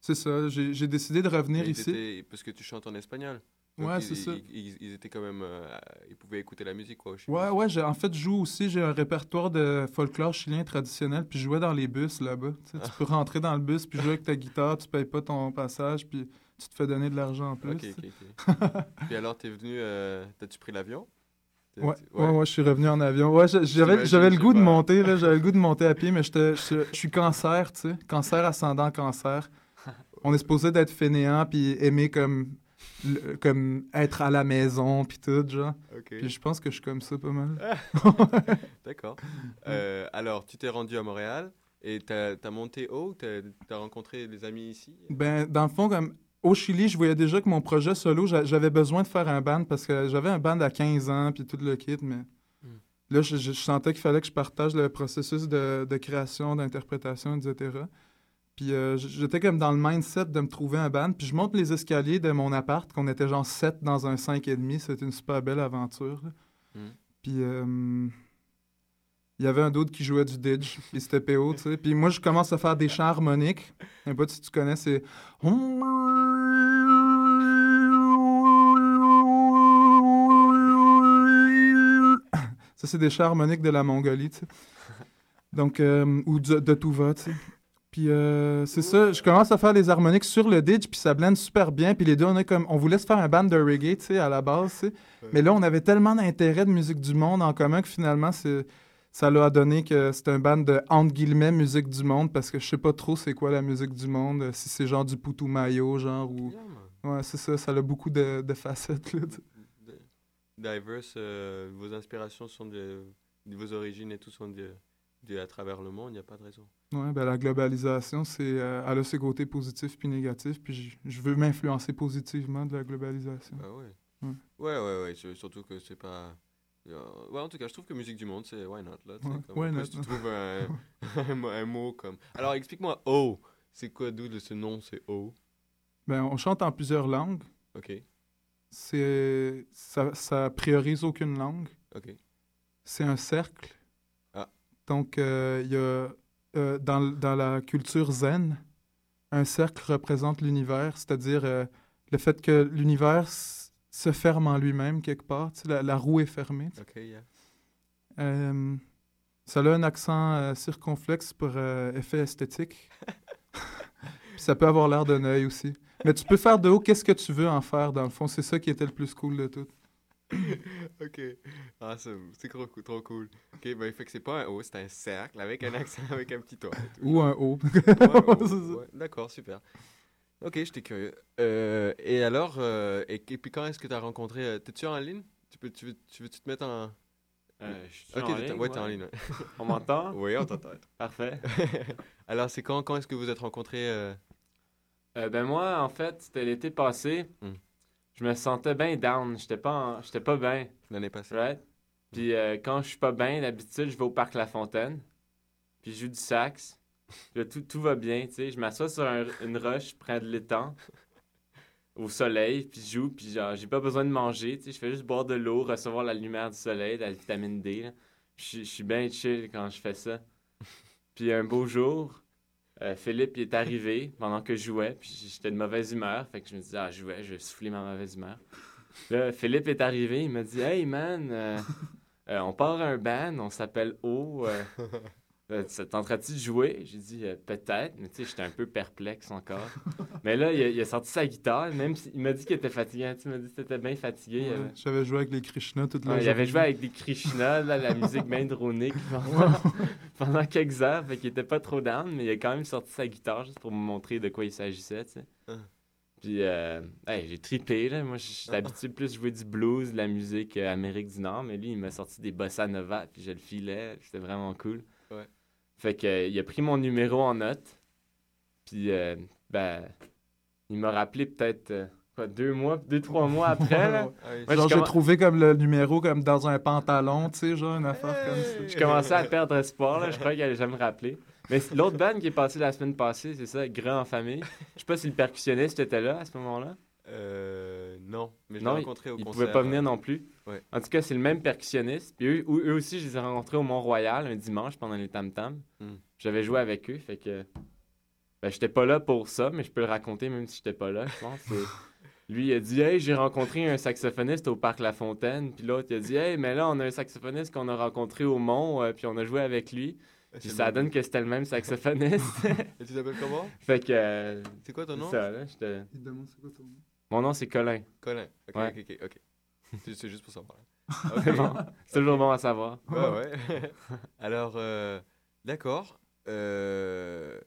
c'est ça, j'ai décidé de revenir Mais ici. Parce que tu chantes en espagnol. Donc, Ouais, c'est ça. Ils, étaient quand même... euh, ils pouvaient écouter la musique, quoi, au Chili. Ouais, ouais, j'ai- en fait, je joue aussi, j'ai un répertoire de folklore chilien traditionnel, puis je jouais dans les bus là-bas. Tu, tu peux rentrer dans le bus, puis jouer avec ta guitare, tu payes pas ton passage, puis tu te fais donner de l'argent en plus. Ok, ok, ok. Puis alors, t'es venu... euh, T'as-tu pris l'avion? Ouais, ouais, ouais, je suis revenu en avion. Ouais, j'avais, j'avais le goût de monter, là, j'avais le goût de monter à pied, mais je, suis cancer, tu sais, cancer ascendant cancer. On est supposé d'être fainéant puis aimer comme, le- comme être à la maison puis tout, genre. Ok. Puis je pense que je suis comme ça pas mal. D'accord. Euh, alors, tu t'es rendu à Montréal et t'as as monté haut, t'as as rencontré des amis ici? Ben, dans le fond, comme au Chili, je voyais déjà que mon projet solo, j'a- j'avais besoin de faire un band parce que j'avais un band à 15 ans puis tout le kit, mais là, je, sentais qu'il fallait que je partage le processus de, de création, d'interprétation, etc. Puis euh, j'étais comme dans le mindset de me trouver un band. Puis je monte les escaliers de mon appart, qu'on était genre 7 dans un 5,5. C'était une super belle aventure. Mm. Puis euh, il y avait un d'autre qui jouait du didge, puis c'était PO, tu sais. Puis moi, je commence à faire des chants harmoniques. Sais pas si tu connais, c'est... Ça, c'est des chants harmoniques de la Mongolie, tu sais. Donc, euh, ou de, de tu sais. Puis euh, c'est ça, je commence à faire les harmoniques sur le ditch, puis ça blende super bien. Puis les deux, on est comme, on voulait se faire un band de reggae, tu sais, à la base, tu sais. Mais là, on avait tellement d'intérêt de musique du monde en commun que finalement, c'est, ça l'a donné que c'est un band de, entre guillemets, musique du monde, parce que je sais pas trop c'est quoi la musique du monde, si c'est genre du Putumayo, genre, ou... Ouais, c'est ça, ça a beaucoup de, de facettes, là, sais. diverse. euh, vos inspirations sont de, de vos origines et tout sont de, de à travers le monde. Il n'y a pas de raison. Ouais, ben la globalisation, c'est, euh, elle a ses côtés positifs puis négatifs, puis je- je veux m'influencer positivement de la globalisation. Ah ouais. Ouais. Ouais, ouais, Surtout que c'est pas. euh, Ouais, en tout cas, je trouve que musique du monde, c'est why not là. Ouais, comme- why not, tu trouves un, un, mot- un mot comme. Alors, explique-moi O. C'est quoi d'où de ce nom C'est O. Ben, on chante en plusieurs langues. Ok. C'est, ça, ça priorise aucune langue. Ok. C'est un cercle. Ah. Donc, euh, il y a, euh, dans, dans la culture zen, un cercle représente l'univers, c'est-à-dire euh, le fait que l'univers se ferme en lui-même quelque part. Tu sais, la, la roue est fermée. tu sais. Ok, yeah. Euh, ça a un accent euh, circonflexe pour euh, effet esthétique. Puis ça peut avoir l'air d'un œil aussi. Mais tu peux faire de haut qu'est-ce que tu veux en faire, dans le fond? C'est ça qui était le plus cool de tout. ok. Ah, c'est trop, cool. Ok, ben, fait que c'est pas un O, c'est un cercle avec un accent, avec un petit toit. Ou un O. Ouais, ouais. D'accord, super. Ok, j'étais curieux. Euh, et alors, euh, et, et puis quand est-ce que tu as rencontré. euh, T'es-tu en ligne? Tu, peux, tu, veux, tu veux-tu te mettre en. Euh, je suis Ok, en ligne, ouais, t'es en ouais. ligne. ouais. On m'entend? Oui, on t'entend. Parfait. alors, c'est quand, quand est-ce que vous êtes rencontrés euh, ben moi, en fait, c'était l'été passé. Hmm. Je me sentais bien down. J'étais pas, en- j'étais pas bien. L'année passée. Right? Puis euh, quand je suis pas bien, d'habitude, je vais au parc La Fontaine. Puis je joue du sax. Là, tout, tout va bien, tu sais. Je m'assois sur un- une roche près de l'étang, au soleil, puis je joue. Puis genre, j'ai pas besoin de manger, tu sais. Je fais juste boire de l'eau, recevoir la lumière du soleil, la vitamine D. là. Je suis bien chill quand je fais ça. Puis un beau jour, euh, Philippe il est arrivé pendant que je jouais, puis j'étais de mauvaise humeur, fait que je me disais, ah, je jouais, je vais souffler ma mauvaise humeur. Là, Philippe est arrivé, il m'a dit, hey man, euh, euh, on part un band, on s'appelle O. Euh, ça tenterait-tu de jouer? J'ai dit, Euh, peut-être, mais tu sais, j'étais un peu perplexe encore. mais là, il a, il a sorti sa guitare, même s'il m'a dit qu'il était fatigué. Tu m'as dit que t'étais bien fatigué. il Ouais, avait- J'avais joué avec les Krishna toute la Ouais, il avait journée. joué avec des Krishna, là, la musique bien dronique pendant, pendant quelques heures, fait qu'il était pas trop down, mais il a quand même sorti sa guitare juste pour me montrer de quoi il s'agissait, tu sais. Ah. Puis, euh, hey, j'ai trippé, là. Moi, j'étais habitué plus de jouer du blues, de la musique euh, Amérique du Nord, mais lui, il m'a sorti des bossa nova, puis je le filais, c'était vraiment cool. Ouais. Fait que, euh, il a pris mon numéro en note, puis, euh, ben, il m'a rappelé peut-être, euh, quoi, deux mois, deux, trois mois après, là. Genre, j'ai trouvé comme le numéro comme dans un pantalon, tu sais, genre une affaire comme ça. Je commençais à perdre espoir, là. Je crois qu'elle allait jamais me rappeler. Mais l'autre band qui est passé la semaine passée, c'est ça, Grand en famille. Je sais pas si le percussionniste était là à ce moment-là. Euh, non, mais je l'ai non, rencontré au concert. pouvait pas venir non plus. Ouais. En tout cas, c'est le même percussionniste. Puis eux, eux aussi, je les ai rencontrés au Mont-Royal un dimanche pendant les Tam Tam. Hmm. J'avais joué avec eux, fait que. Ben, j'étais pas là pour ça, mais je peux le raconter même si j'étais pas là, je pense. Lui, il a dit Hey, j'ai rencontré un saxophoniste au parc La Fontaine. Puis l'autre, il a dit Hey, mais là, on a un saxophoniste qu'on a rencontré au Mont, euh, puis on a joué avec lui. Puis c'est ça donne que c'était le même saxophoniste. Et tu t'appelles comment? Fait que. euh, C'est quoi ton nom? ça, là, j'étais- Il te demande c'est quoi ton nom? Mon nom, c'est Colin. Colin. Ok, Ouais. ok, ok. C'est- juste pour savoir. C'est bon. C'est toujours bon à savoir. Ouais, ouais. Alors, euh, d'accord. Euh,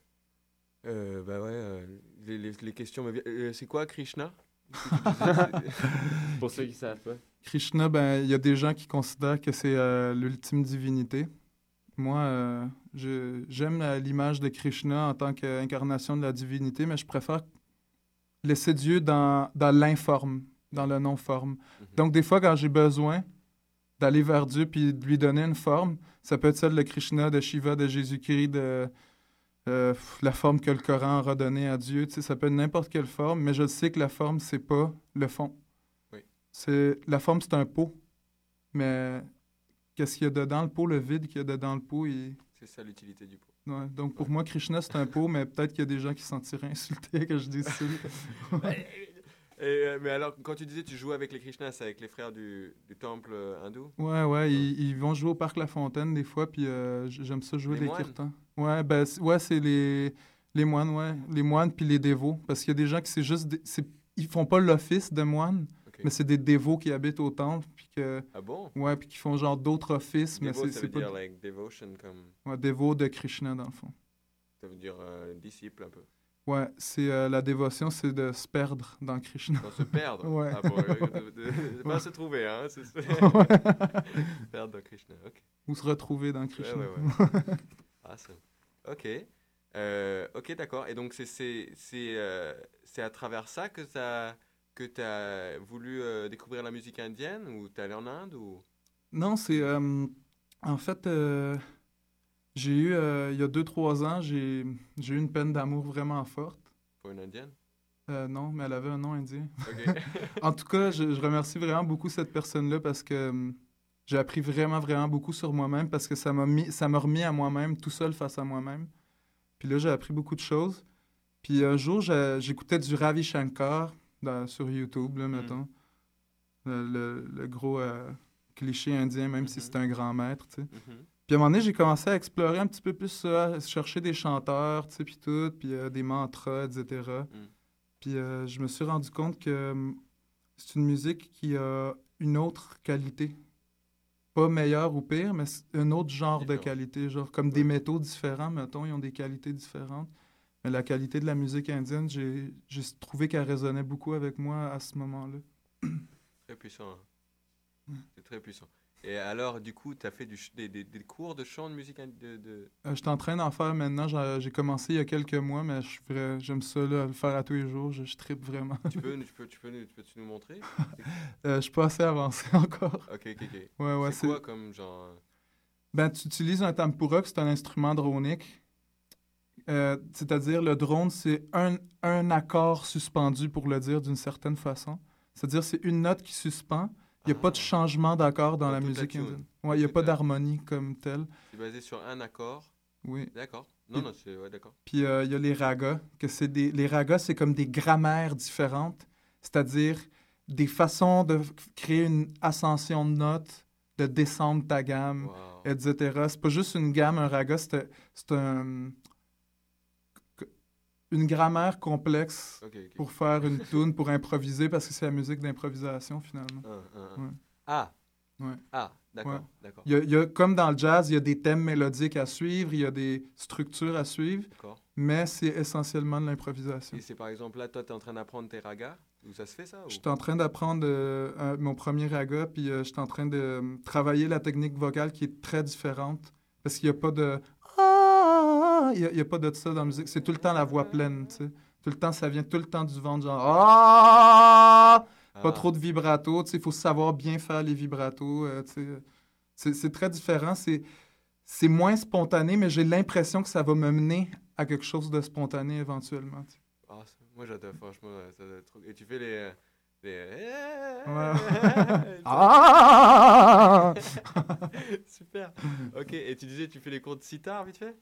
euh, bah ouais, euh, les, les, les questions me viennent. Euh, c'est quoi Krishna? Pour ceux qui savent pas. Krishna, ben, il y a des gens qui considèrent que c'est euh, l'ultime divinité. Moi, euh, je- j'aime l'image de Krishna en tant qu'incarnation de la divinité, mais je préfère laisser Dieu dans, dans l'informe, dans le non-forme. Donc, des fois, quand j'ai besoin d'aller vers Dieu puis de lui donner une forme, ça peut être celle de Krishna, de Shiva, de Jésus-Christ, de euh, la forme que le Coran aura donnée à Dieu. Tu sais, ça peut être n'importe quelle forme, mais je sais que la forme, c'est pas le fond. Oui. C'est la forme, c'est un pot, mais qu'est-ce qu'il y a dedans? Le pot, le vide qu'il y a dedans le pot, il... C'est ça l'utilité du pot. Ouais, donc pour moi, Krishna, c'est un pot, mais peut-être qu'il y a des gens qui se sentiraient insultés que je dise ça. Et, euh, mais alors, quand tu disais tu jouais avec les Krishnas, c'est avec les frères du, du temple euh, hindou? Ouais, ouais, ils, ils vont jouer au parc La Fontaine des fois, puis euh, j'aime ça jouer Les des moines? kirtans. Ouais, ben, ouais, c'est les, les moines, ouais. Les moines puis les dévots. Parce qu'il y a des gens qui, c'est juste. des- ils font pas l'office de moine, mais c'est des dévots qui habitent au temple, que. Ah bon? Ouais, puis qui font genre d'autres offices, mais c'est ça pas. dire like devotion comme. Ouais, dévots de Krishna, dans le fond. Ça veut dire euh, disciple un peu. Ouais, c'est euh, la dévotion, c'est de se perdre dans Krishna. Dans se perdre? Ouais. Ah bon, euh, de, de- de pas Ouais. se trouver, hein ça. Ouais. Perdre dans Krishna, ok. Ou se retrouver dans Krishna. Ouais, ouais, ouais. ah, ça. Ok. Euh, ok, d'accord. Et donc, c'est c'est c'est euh, c'est à travers ça que tu que as voulu euh, découvrir la musique indienne ou t'es allé en Inde ou... Non, c'est. euh, en fait, euh, j'ai eu, il y a 2-3 ans, j'ai eu une peine d'amour vraiment forte. Pour une indienne? Non, mais elle avait un nom indien. En tout cas, je, je remercie vraiment beaucoup cette personne-là parce que j'ai appris vraiment, vraiment beaucoup sur moi-même parce que ça m'a mis, ça m'a remis à moi-même, tout seul face à moi-même. Puis là, j'ai appris beaucoup de choses. Puis un jour, j'écoutais du Ravi Shankar dans- sur YouTube, là, mettons. Le, le- le gros euh, cliché indien, même si c'est un grand maître, tu sais. Puis à un moment donné, j'ai commencé à explorer un petit peu plus ça, à chercher des chanteurs, tu sais, puis tout, puis euh, des mantras, etc. Puis euh, je me suis rendu compte que hum, c'est une musique qui a une autre qualité. Pas meilleure ou pire, mais un autre genre de qualité. Genre comme des métaux différents, mettons, ils ont des qualités différentes. Mais la qualité de la musique indienne, j'ai j'ai trouvé qu'elle résonnait beaucoup avec moi à ce moment-là. Très puissant. hein. C'est très puissant. Et alors, du coup, tu as fait du ch- des, des- des cours de chant de musique ind- de, de... Euh, je suis en train d'en faire maintenant. J'ai j'ai commencé il y a quelques mois, mais je vrai- j'aime ça, là, le faire à tous les jours. Je, je tripe vraiment. Tu peux, tu peux, tu peux, nous- tu peux nous montrer? Euh, je suis pas assez avancé encore. Ok, ok, ok. Ouais, ouais, c'est quoi comme genre... Ben, tu utilises un tampura, c'est un instrument dronique. Euh, C'est-à-dire, le drone, c'est un, un accord suspendu, pour le dire d'une certaine façon. C'est-à-dire, c'est une note qui suspend. Il n'y a pas de changement d'accord dans la musique tune. indienne. Ouais, il n'y a pas d'harmonie comme telle. C'est basé sur un accord Oui. D'accord. Non, non, c'est... Ouais, d'accord. Puis euh, il y a les ragas, que c'est des les ragas, c'est comme des grammaires différentes, c'est-à-dire des façons de créer une ascension de notes, de descendre ta gamme, etc. C'est pas juste une gamme, un raga, c'est un une grammaire complexe pour faire une tune, pour improviser, parce que c'est la musique d'improvisation finalement. Ouais. Ah. Ouais. Ah, d'accord, Ouais. d'accord. Il y a, il y a- comme dans le jazz, il y a des thèmes mélodiques à suivre, il y a des structures à suivre, D'accord. mais c'est essentiellement de l'improvisation. Et c'est par exemple là, toi, tu es en train d'apprendre tes ragas Ou ça se fait ça ou... Je suis en train d'apprendre euh, mon premier raga, puis euh, je suis en train de euh, travailler la technique vocale qui est très différente, parce qu'il n'y a pas de... Ah! Il n'y a, pas de ça dans la musique. C'est tout le temps la voix pleine, tu sais. Tout le temps, ça vient tout le temps du ventre, genre... Ah! Pas Ah. trop de vibrato, tu sais. Il faut savoir bien faire les vibratos, euh, tu sais. C'est- très différent. C'est moins spontané, mais j'ai l'impression que ça va me mener à quelque chose de spontané éventuellement. tu sais. Ah, moi j'adore, franchement, euh, ça trop... Et tu fais les... euh, les... Ouais. Ah! Super. Ok, et tu disais, tu fais les cours de sitar vite fait?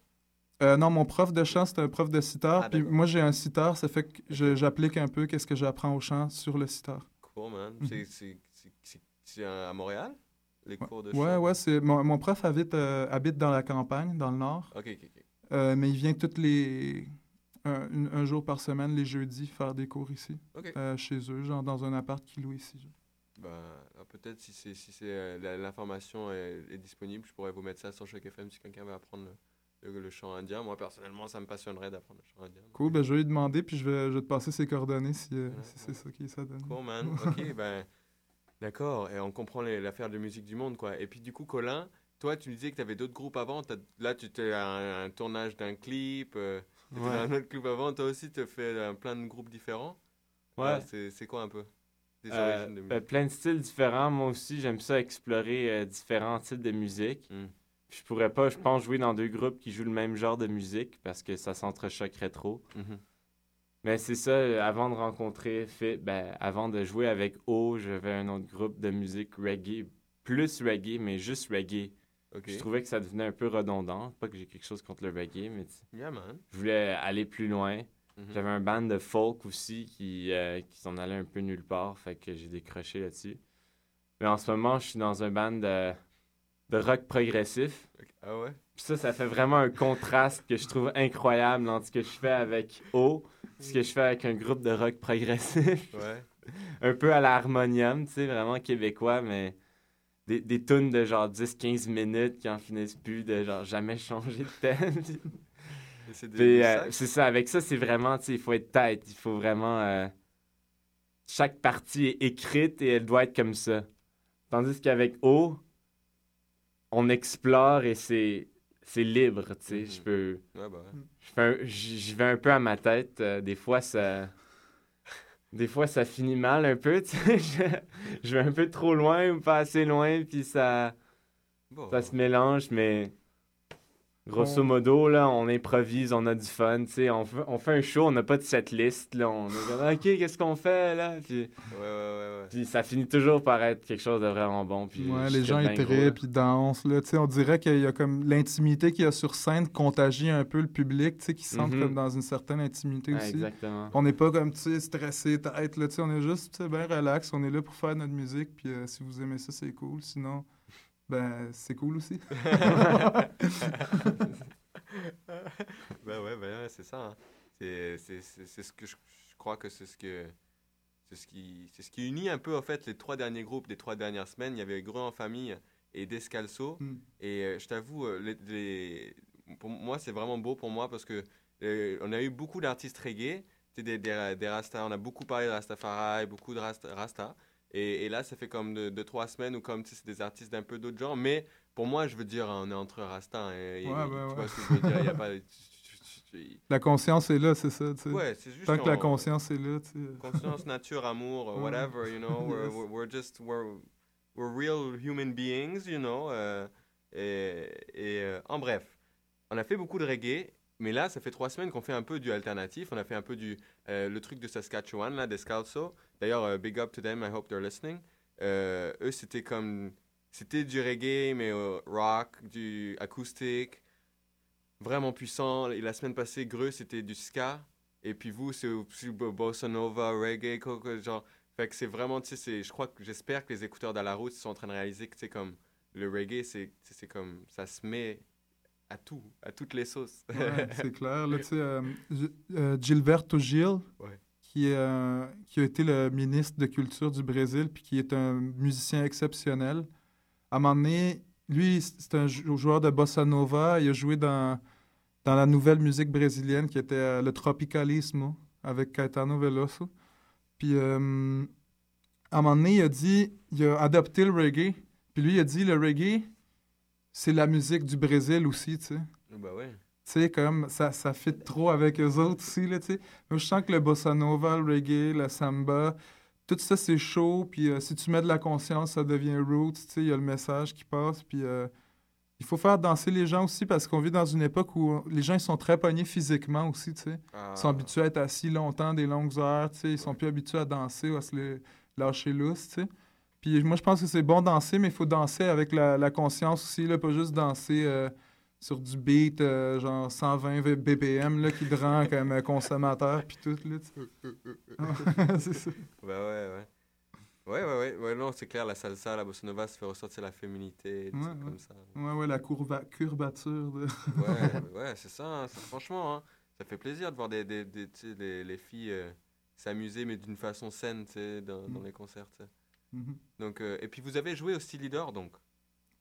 Euh, non, mon prof de chant, c'est un prof de sitar. Ah, puis moi, j'ai un sitar, ça fait que je- j'applique un peu qu'est-ce que j'apprends au chant sur le sitar. Cool, man. Mhm. C'est- à Montréal Les cours de Ouais, chant? ouais, c'est mon, mon prof habite, euh, habite dans la campagne, dans le nord. Ok, ok, ok. Euh, mais il vient toutes les un, une- un jour par semaine, les jeudis, faire des cours ici, Ok. euh, chez eux, genre dans un appart qu'il loue ici. genre. Ben, peut-être si c'est si c'est l'information est, est disponible, je pourrais vous mettre ça sur Choc FM si quelqu'un veut apprendre le, le- le chant indien. Moi personnellement, ça me passionnerait d'apprendre le chant indien. Cool, ben, je vais lui demander, puis je vais, je vais te passer ses coordonnées si, euh, si c'est ça qui ça donne. Cool, man. Ok, ben, d'accord. Et on comprend l'affaire de musique du monde, quoi. Et puis, du coup, Colin, toi, tu me disais que tu avais d'autres groupes avant. Là, tu étais à un, un tournage d'un clip. Euh, t'étais Ouais. un autre clip avant. Toi aussi, tu as fait euh, plein de groupes différents. Ouais. Ah, c'est quoi un peu Des Euh, origines de musique? ben, plein de styles différents. Moi aussi, j'aime ça explorer euh, différents types de musique. Hmm. Je pourrais pas, je pense, jouer dans deux groupes qui jouent le même genre de musique parce que ça s'entrechoquerait trop. Mhm. Mais c'est ça, avant de rencontrer Fit, ben, avant de jouer avec O, j'avais un autre groupe de musique reggae, plus reggae, mais juste reggae. Je trouvais que ça devenait un peu redondant. Pas que j'ai quelque chose contre le reggae, mais tu- Yeah, man. je voulais aller plus loin. Mhm. J'avais un band de folk aussi qui, euh, qui s'en allait un peu nulle part, fait que j'ai décroché là-dessus. Mais en ce moment, je suis dans un band de, de rock progressif. Ah ouais? Puis ça, ça fait vraiment un contraste que je trouve incroyable entre ce que je fais avec O, ce que je fais avec un groupe de rock progressif. Ouais. un peu à l'harmonium, tu sais, vraiment québécois, mais des, des tunes de genre 10-15 minutes qui en finissent plus, de genre jamais changer de thème. c'est euh, c'est ça, avec ça, c'est vraiment, tu sais, il faut être tête. Il faut vraiment. euh, chaque partie est écrite et elle doit être comme ça. Tandis qu'avec O, on explore et c'est. C'est libre, tu sais. Je peux. Ouais, bah ouais. Je vais un peu à ma tête. euh, des fois, ça. Des fois, ça finit mal un peu, tu sais. Je, je vais un peu trop loin ou pas assez loin, puis ça. Bon. Ça se mélange, mais. Grosso On- modo, là, on improvise, on a du fun, tu sais. On, fait- on fait un show, on n'a pas de setlist, là. On est comme, OK, qu'est-ce qu'on fait, là? Puis, Ouais, ouais, ouais, ouais. puis ça finit toujours par être quelque chose de vraiment bon. Puis Ouais, je les gens ils trippent, ils dansent. Là, Tu sais, on dirait qu'il y a comme l'intimité qu'il y a sur scène contagie un peu le public, tu sais, qui se sentent Mhm. comme dans une certaine intimité Ouais, aussi. exactement. On n'est pas comme, tu sais, stressé, tête, là, tu sais, on est juste, tu sais, bien relax, on est là pour faire notre musique, puis euh, si vous aimez ça, c'est cool. Sinon, ben, c'est cool aussi. ben ouais, ben ouais, c'est ça. hein. C'est, ce que je, je crois que c'est ce que c'est ce qui c'est ce qui unit un peu en fait les trois derniers groupes des trois dernières semaines. Il y avait Gros en famille et Descalso. Mm. Et euh, je t'avoue, euh, les, les- pour moi c'est vraiment beau pour moi parce que euh, on a eu beaucoup d'artistes reggae, des, des, des Rasta. On a beaucoup parlé de Rastafari, beaucoup de Rasta. Rasta. Et, et là, ça fait comme deux, deux, trois semaines où comme c'est des artistes d'un peu d'autres genres. Mais pour moi, je veux dire, on est entre Rasta. Et, et- Ouais, ouais, tu ouais. vois ce que je veux dire? Il y a pas, tu- tu- tu- tu- La conscience est là, c'est ça, tu sais. Ouais, c'est juste Tant que la en- conscience est là, tu sais. conscience, nature, amour, whatever, you know. We're, Yes. we're just, we're, we're real human beings, you know. euh, et et euh, en bref, on a fait beaucoup de reggae, mais là, ça fait trois semaines qu'on fait un peu du alternatif. On a fait un peu du, euh, le truc de Saskatchewan, là, Descalso. D'ailleurs, euh, big up to them, I hope they're listening. Euh, eux, c'était comme, c'était du reggae, mais rock, du acoustique, vraiment puissant. Et la semaine passée, Greux, c'était du ska. Et puis vous, c'est bossa nova, reggae, co- co- genre. Fait que c'est vraiment, tu sais, je crois que j'espère que les écouteurs dans la route sont en train de réaliser que c'est comme le reggae, tu sais, c'est comme ça se met à tout, à toutes les sauces. Ouais, c'est clair. Là, tu sais, euh, euh, Gilberto Gil, Ouais. qui, euh, qui a été le ministre de Culture du Brésil, puis qui est un musicien exceptionnel. À un moment donné, lui, c'est un jou- joueur de bossa nova. Il a joué dans, dans la nouvelle musique brésilienne qui était euh, le Tropicalismo avec Caetano Veloso. Puis, à un moment donné, il a dit, il a adopté le reggae. Puis lui, il a dit, le reggae, c'est la musique du Brésil aussi, tu sais. ouais. Tu sais, comme ça, ça fit trop avec eux autres aussi, là, tu sais. Moi, je sens que le bossa nova, le reggae, la samba, tout ça, c'est chaud. Puis euh, si tu mets de la conscience, ça devient roots, tu sais. Il y a le message qui passe. Puis euh, il faut faire danser les gens aussi parce qu'on vit dans une époque où les gens, ils sont très pognés physiquement aussi, tu sais. Ils sont Ah. habitués à être assis longtemps, des longues heures, tu sais. Ils sont plus habitués à danser ou à se lâcher lousse, tu sais. Puis moi, je pense que c'est bon danser, mais il faut danser avec la, la conscience aussi, là, pas juste danser euh, sur du beat, euh, genre 120 V- BPM, là, qui te rend comme euh, consommateur, puis tout, là, tu sais. c'est ça. Bah ouais, ouais. Ouais, ouais, ouais, ouais, non, c'est clair, la salsa, la bossa nova, ça fait ressortir la féminité, des Ouais, trucs ouais. comme ça. Ouais, ouais, la courba- curvature. de- Ouais, ouais, c'est ça, hein, ça- franchement, hein, ça fait plaisir de voir des, des, des, tu sais, les, les filles euh, s'amuser, mais d'une façon saine, tu sais, dans, dans Mm. les concerts, tu Mhm. Donc, euh, et puis vous avez joué au Stylidor, donc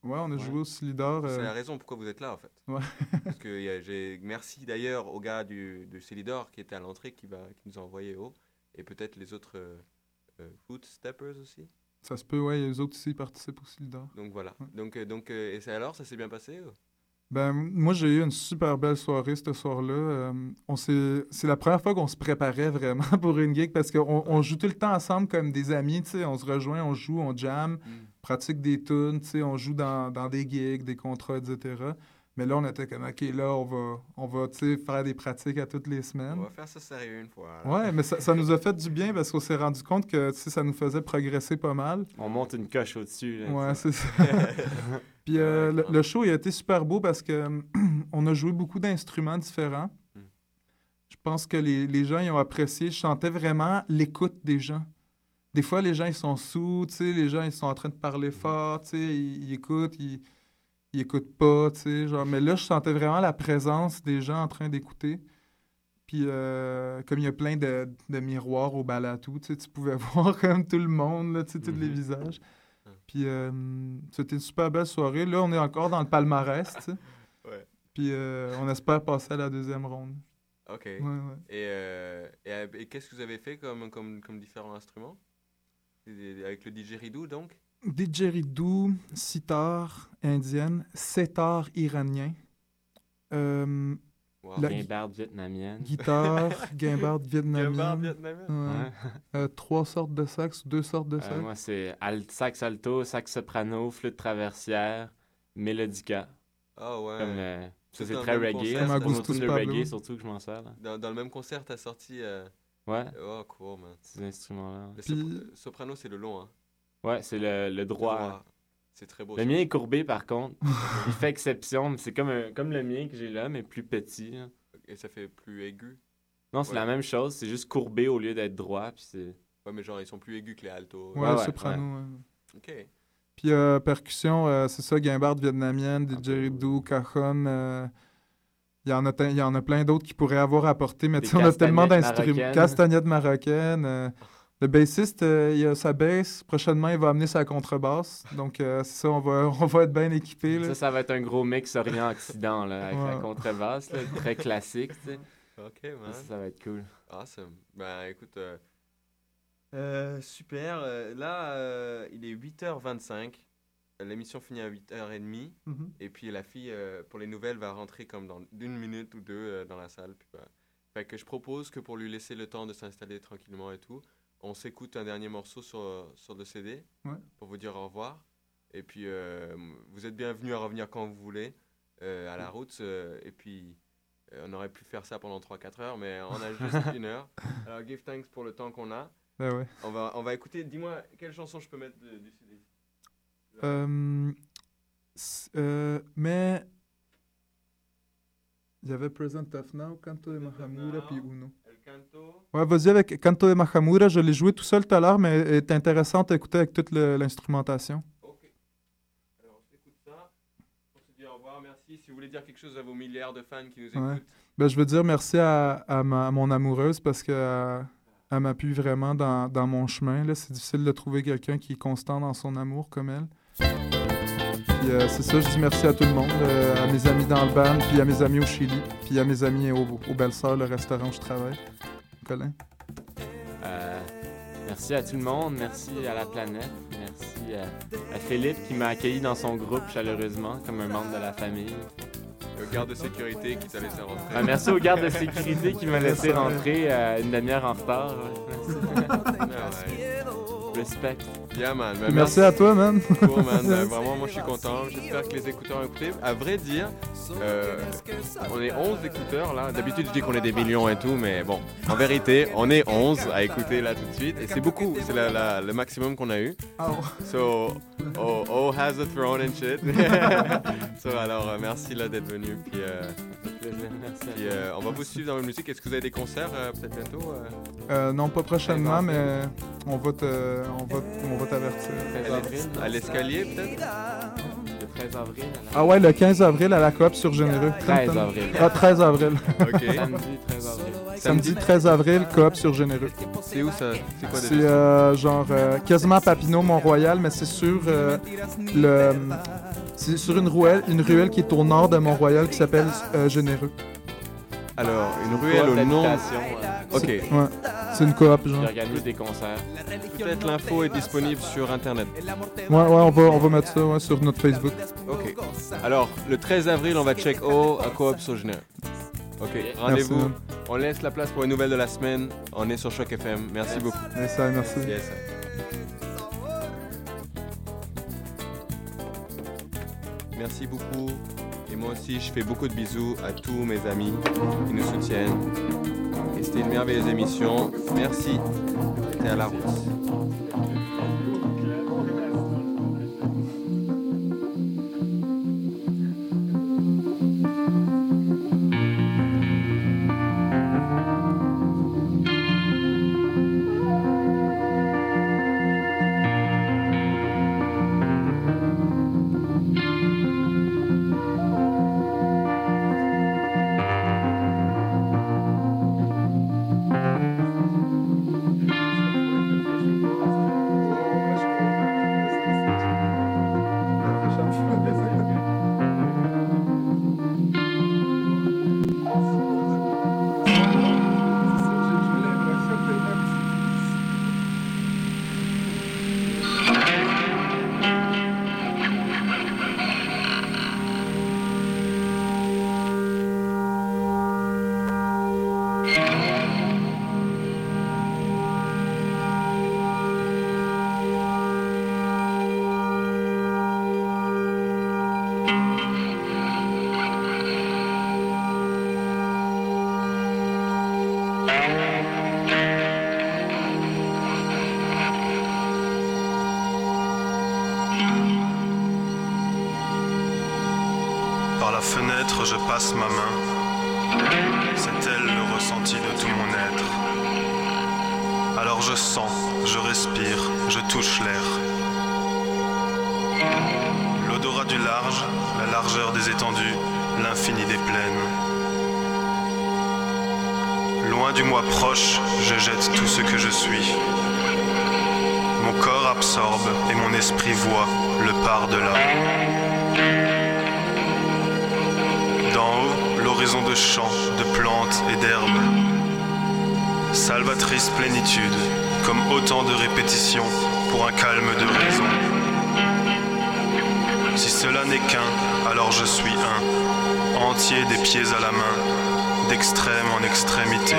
Ouais, on a joué au Silidor. C'est euh, la raison pourquoi vous êtes là, en fait. Ouais. Parce que j'ai merci d'ailleurs au gars du, du Célidor qui était à l'entrée qui, va, qui nous a envoyé haut. Et peut-être les autres euh, euh, Footsteppers aussi. Ça se peut, ouais, les autres aussi participent au Silidor. Donc voilà. Donc, euh, donc euh, et c'est alors, ça s'est bien passé ou? Ben, moi, j'ai eu une super belle soirée ce soir-là. Euh, on s'est- c'est la première fois qu'on se préparait vraiment pour une gig parce qu'on on joue tout le temps ensemble comme des amis. On se rejoint, on joue, on jam, pratique des tunes, on joue dans, dans des gigs, des contrats, etc. Mais là, on était comme, OK, là, on va, on va tu sais, faire des pratiques à toutes les semaines. On va faire ça sérieux une fois. là. Ouais, mais ça, ça nous a fait du bien parce qu'on s'est rendu compte que tu sais, ça nous faisait progresser pas mal. On monte une coche au-dessus. Ouais, c'est ça. Puis euh, le, le show il a été super beau parce que on a joué beaucoup d'instruments différents. Je pense que les, les gens ils ont apprécié. Je sentais vraiment l'écoute des gens. Des fois, les gens ils sont sous, tu sais, les gens ils sont en train de parler fort, tu sais, ils, ils écoutent, ils, ils écoutent pas, tu sais, genre. Mais là, je sentais vraiment la présence des gens en train d'écouter. Puis euh, comme il y a plein de, de miroirs au balatou, tu sais, tu pouvais voir comme tout le monde, là, tu sais, tous les visages. Puis euh, c'était une super belle soirée. Là, on est encore dans le palmarès, tu sais. Ouais. Puis euh, on espère passer à la deuxième ronde. Ok. Ouais, ouais. Et, et, et qu'est-ce que vous avez fait comme, comme, comme différents instruments? Avec le didgeridoo, donc? Didgeridoo, sitar indienne, setar iranien, euh, Wow. la- Guimbarde vietnamienne. guitare, guimbarde vietnamienne. Guimbarde vietnamienne. Ouais. Euh, trois sortes de sax, deux sortes de Euh, sax? moi, c'est alt, sax alto, sax soprano, flûte traversière, mélodica. Ah ouais. Comme, euh, ça, c'est très reggae. C'est tune de reggae, surtout que je m'en sers. Là. Dans, dans le même concert, t'as sorti. euh, Ouais. Oh, cool, man. Ces instruments-là. Le Puis- sopra- le soprano, c'est le long, hein. Ouais, c'est le, le droit. droit. C'est très beau. Le ça. mien est courbé, par contre. Il fait exception, mais c'est comme, un- comme le mien que j'ai là, mais plus petit. Et ça fait plus aigu? Non, c'est Ouais. la même chose, c'est juste courbé au lieu d'être droit. Puis c'est... Ouais, mais genre, ils sont plus aigus que les altos. Ouais, Ouais, ouais, soprano. ouais. Ok. Puis euh, percussion, euh, c'est ça, guimbarde vietnamienne, didgeridoo, cajon. euh, Il y, en a il y en a plein d'autres qui pourraient avoir apporté, mais Des tu sais, on a tellement d'instruments. Castagnettes marocaines. Le bassiste, euh, il a sa basse. Prochainement, il va amener sa contrebasse. Donc, euh, c'est ça, on va, on va être bien équipés. là. Ça, ça va être un gros mix Orient-Occident, là, avec la contrebasse, là, très classique, tu sais. Ok, man. Ça, ça va être cool. Awesome. Ben, écoute. euh, euh, super. euh, là, euh, il est 8h25. L'émission finit à 8h30. Mhm. Et puis la fille, euh, pour les nouvelles, va rentrer comme dans une minute ou deux euh, dans la salle. Puis, bah, fait que je propose que pour lui laisser le temps de s'installer tranquillement et tout, on s'écoute un dernier morceau sur, euh, sur le CD Ouais. pour vous dire au revoir. Et puis, euh, vous êtes bienvenus à revenir quand vous voulez euh, à la route. euh, et puis, on aurait pu faire ça pendant 3-4 heures, mais on a juste une heure. Alors, give thanks pour le temps qu'on a. Ouais. On va, on va écouter. Dis-moi, quelle chanson je peux mettre de- du CD mais avait Present of Now, Canto de Mahamura, puis Uno. Ouais, vas-y avec Canto de Mahamura. Je l'ai joué tout seul tout à l'heure, mais elle est intéressante à écouter avec toute l'instrumentation. Alors, on s'écoute ça. On se dit au revoir, merci. Si vous voulez dire quelque chose à vos milliards de fans qui nous Ouais. écoutent. Ben, je veux dire merci à, à ma- à mon amoureuse parce qu'elle elle m'appuie vraiment dans, dans mon chemin. C'est difficile de trouver quelqu'un qui est constant dans son amour comme elle. Puis euh, c'est ça, je dis merci à tout le monde, euh, à mes amis dans le band, puis à mes amis au Chili, puis à mes amis au, au Belles Sœurs, le restaurant où je travaille. Colin? Euh, merci à tout le monde, merci à la planète, merci à, à Philippe qui m'a accueilli dans son groupe chaleureusement comme un membre de la famille. Le garde de sécurité qui t'a laissé rentrer. Ah, merci au garde de sécurité qui m'a laissé rentrer euh, une demi-heure en retard. Respect. Yeah, man. Ben, merci à toi, man. Cool, man. Ben, vraiment, moi, je suis content. J'espère que les écouteurs ont écouté. À vrai dire, euh, on est 11 écouteurs, là. D'habitude, je dis qu'on est des millions et tout, mais bon, en vérité, on est 11 à écouter, là, tout de suite. Et c'est beaucoup. C'est la- la- le maximum qu'on a eu. Oh. So, oh, oh has a throne and shit. so, alors, euh, merci, là, d'être venu. Puis, euh, puis, on va vous suivre dans la musique. Est-ce que vous avez des concerts, peut-être bientôt non, pas prochainement, mais on va te, on va, on va t'avertir. À l'escalier, peut-être? Le 13 avril. à la- Ah ouais, le 15 avril à la coop sur Généreux. 13 avril. Ah, 13 avril. Ok. Samedi 13 avril. Samedi 13 avril, coop sur Généreux. C'est où ça? C'est quoi C'est déjà? euh, genre euh, quasiment Papineau, Mont-Royal, mais c'est sur euh, le. C'est sur une ruelle, une ruelle qui est au nord de Mont-Royal qui s'appelle euh, Généreux. Alors, une ruelle au nom. euh, Ok. Ouais, c'est une coop, Qui genre. organise des concerts. Peut-être l'info est disponible sur internet. Ouais, ouais, on va, on va mettre ça ouais, sur notre Facebook. Ok. Alors, le 13 avril, on va check O à Coop Genève. Ok, rendez-vous. On laisse la place pour les nouvelles de la semaine. On est sur Choc FM. Merci beaucoup. Yes, sir, merci. Yes. Merci beaucoup. Et moi aussi, je fais beaucoup de bisous à tous mes amis qui nous soutiennent. Et c'était une merveilleuse émission. Merci. C'était à la route. Passe ma main. C'est elle le ressenti de tout mon être. Alors je sens, je respire, je touche l'air. L'odorat du large, la largeur des étendues, l'infini des plaines. Loin du moi proche, je jette tout ce que je suis. Mon corps absorbe et mon esprit voit le par-delà. De champs, de plantes et d'herbes. Salvatrice plénitude, comme autant de répétitions pour un calme de raison. Si cela n'est qu'un, alors je suis un, entier des pieds à la main, d'extrême en extrémité.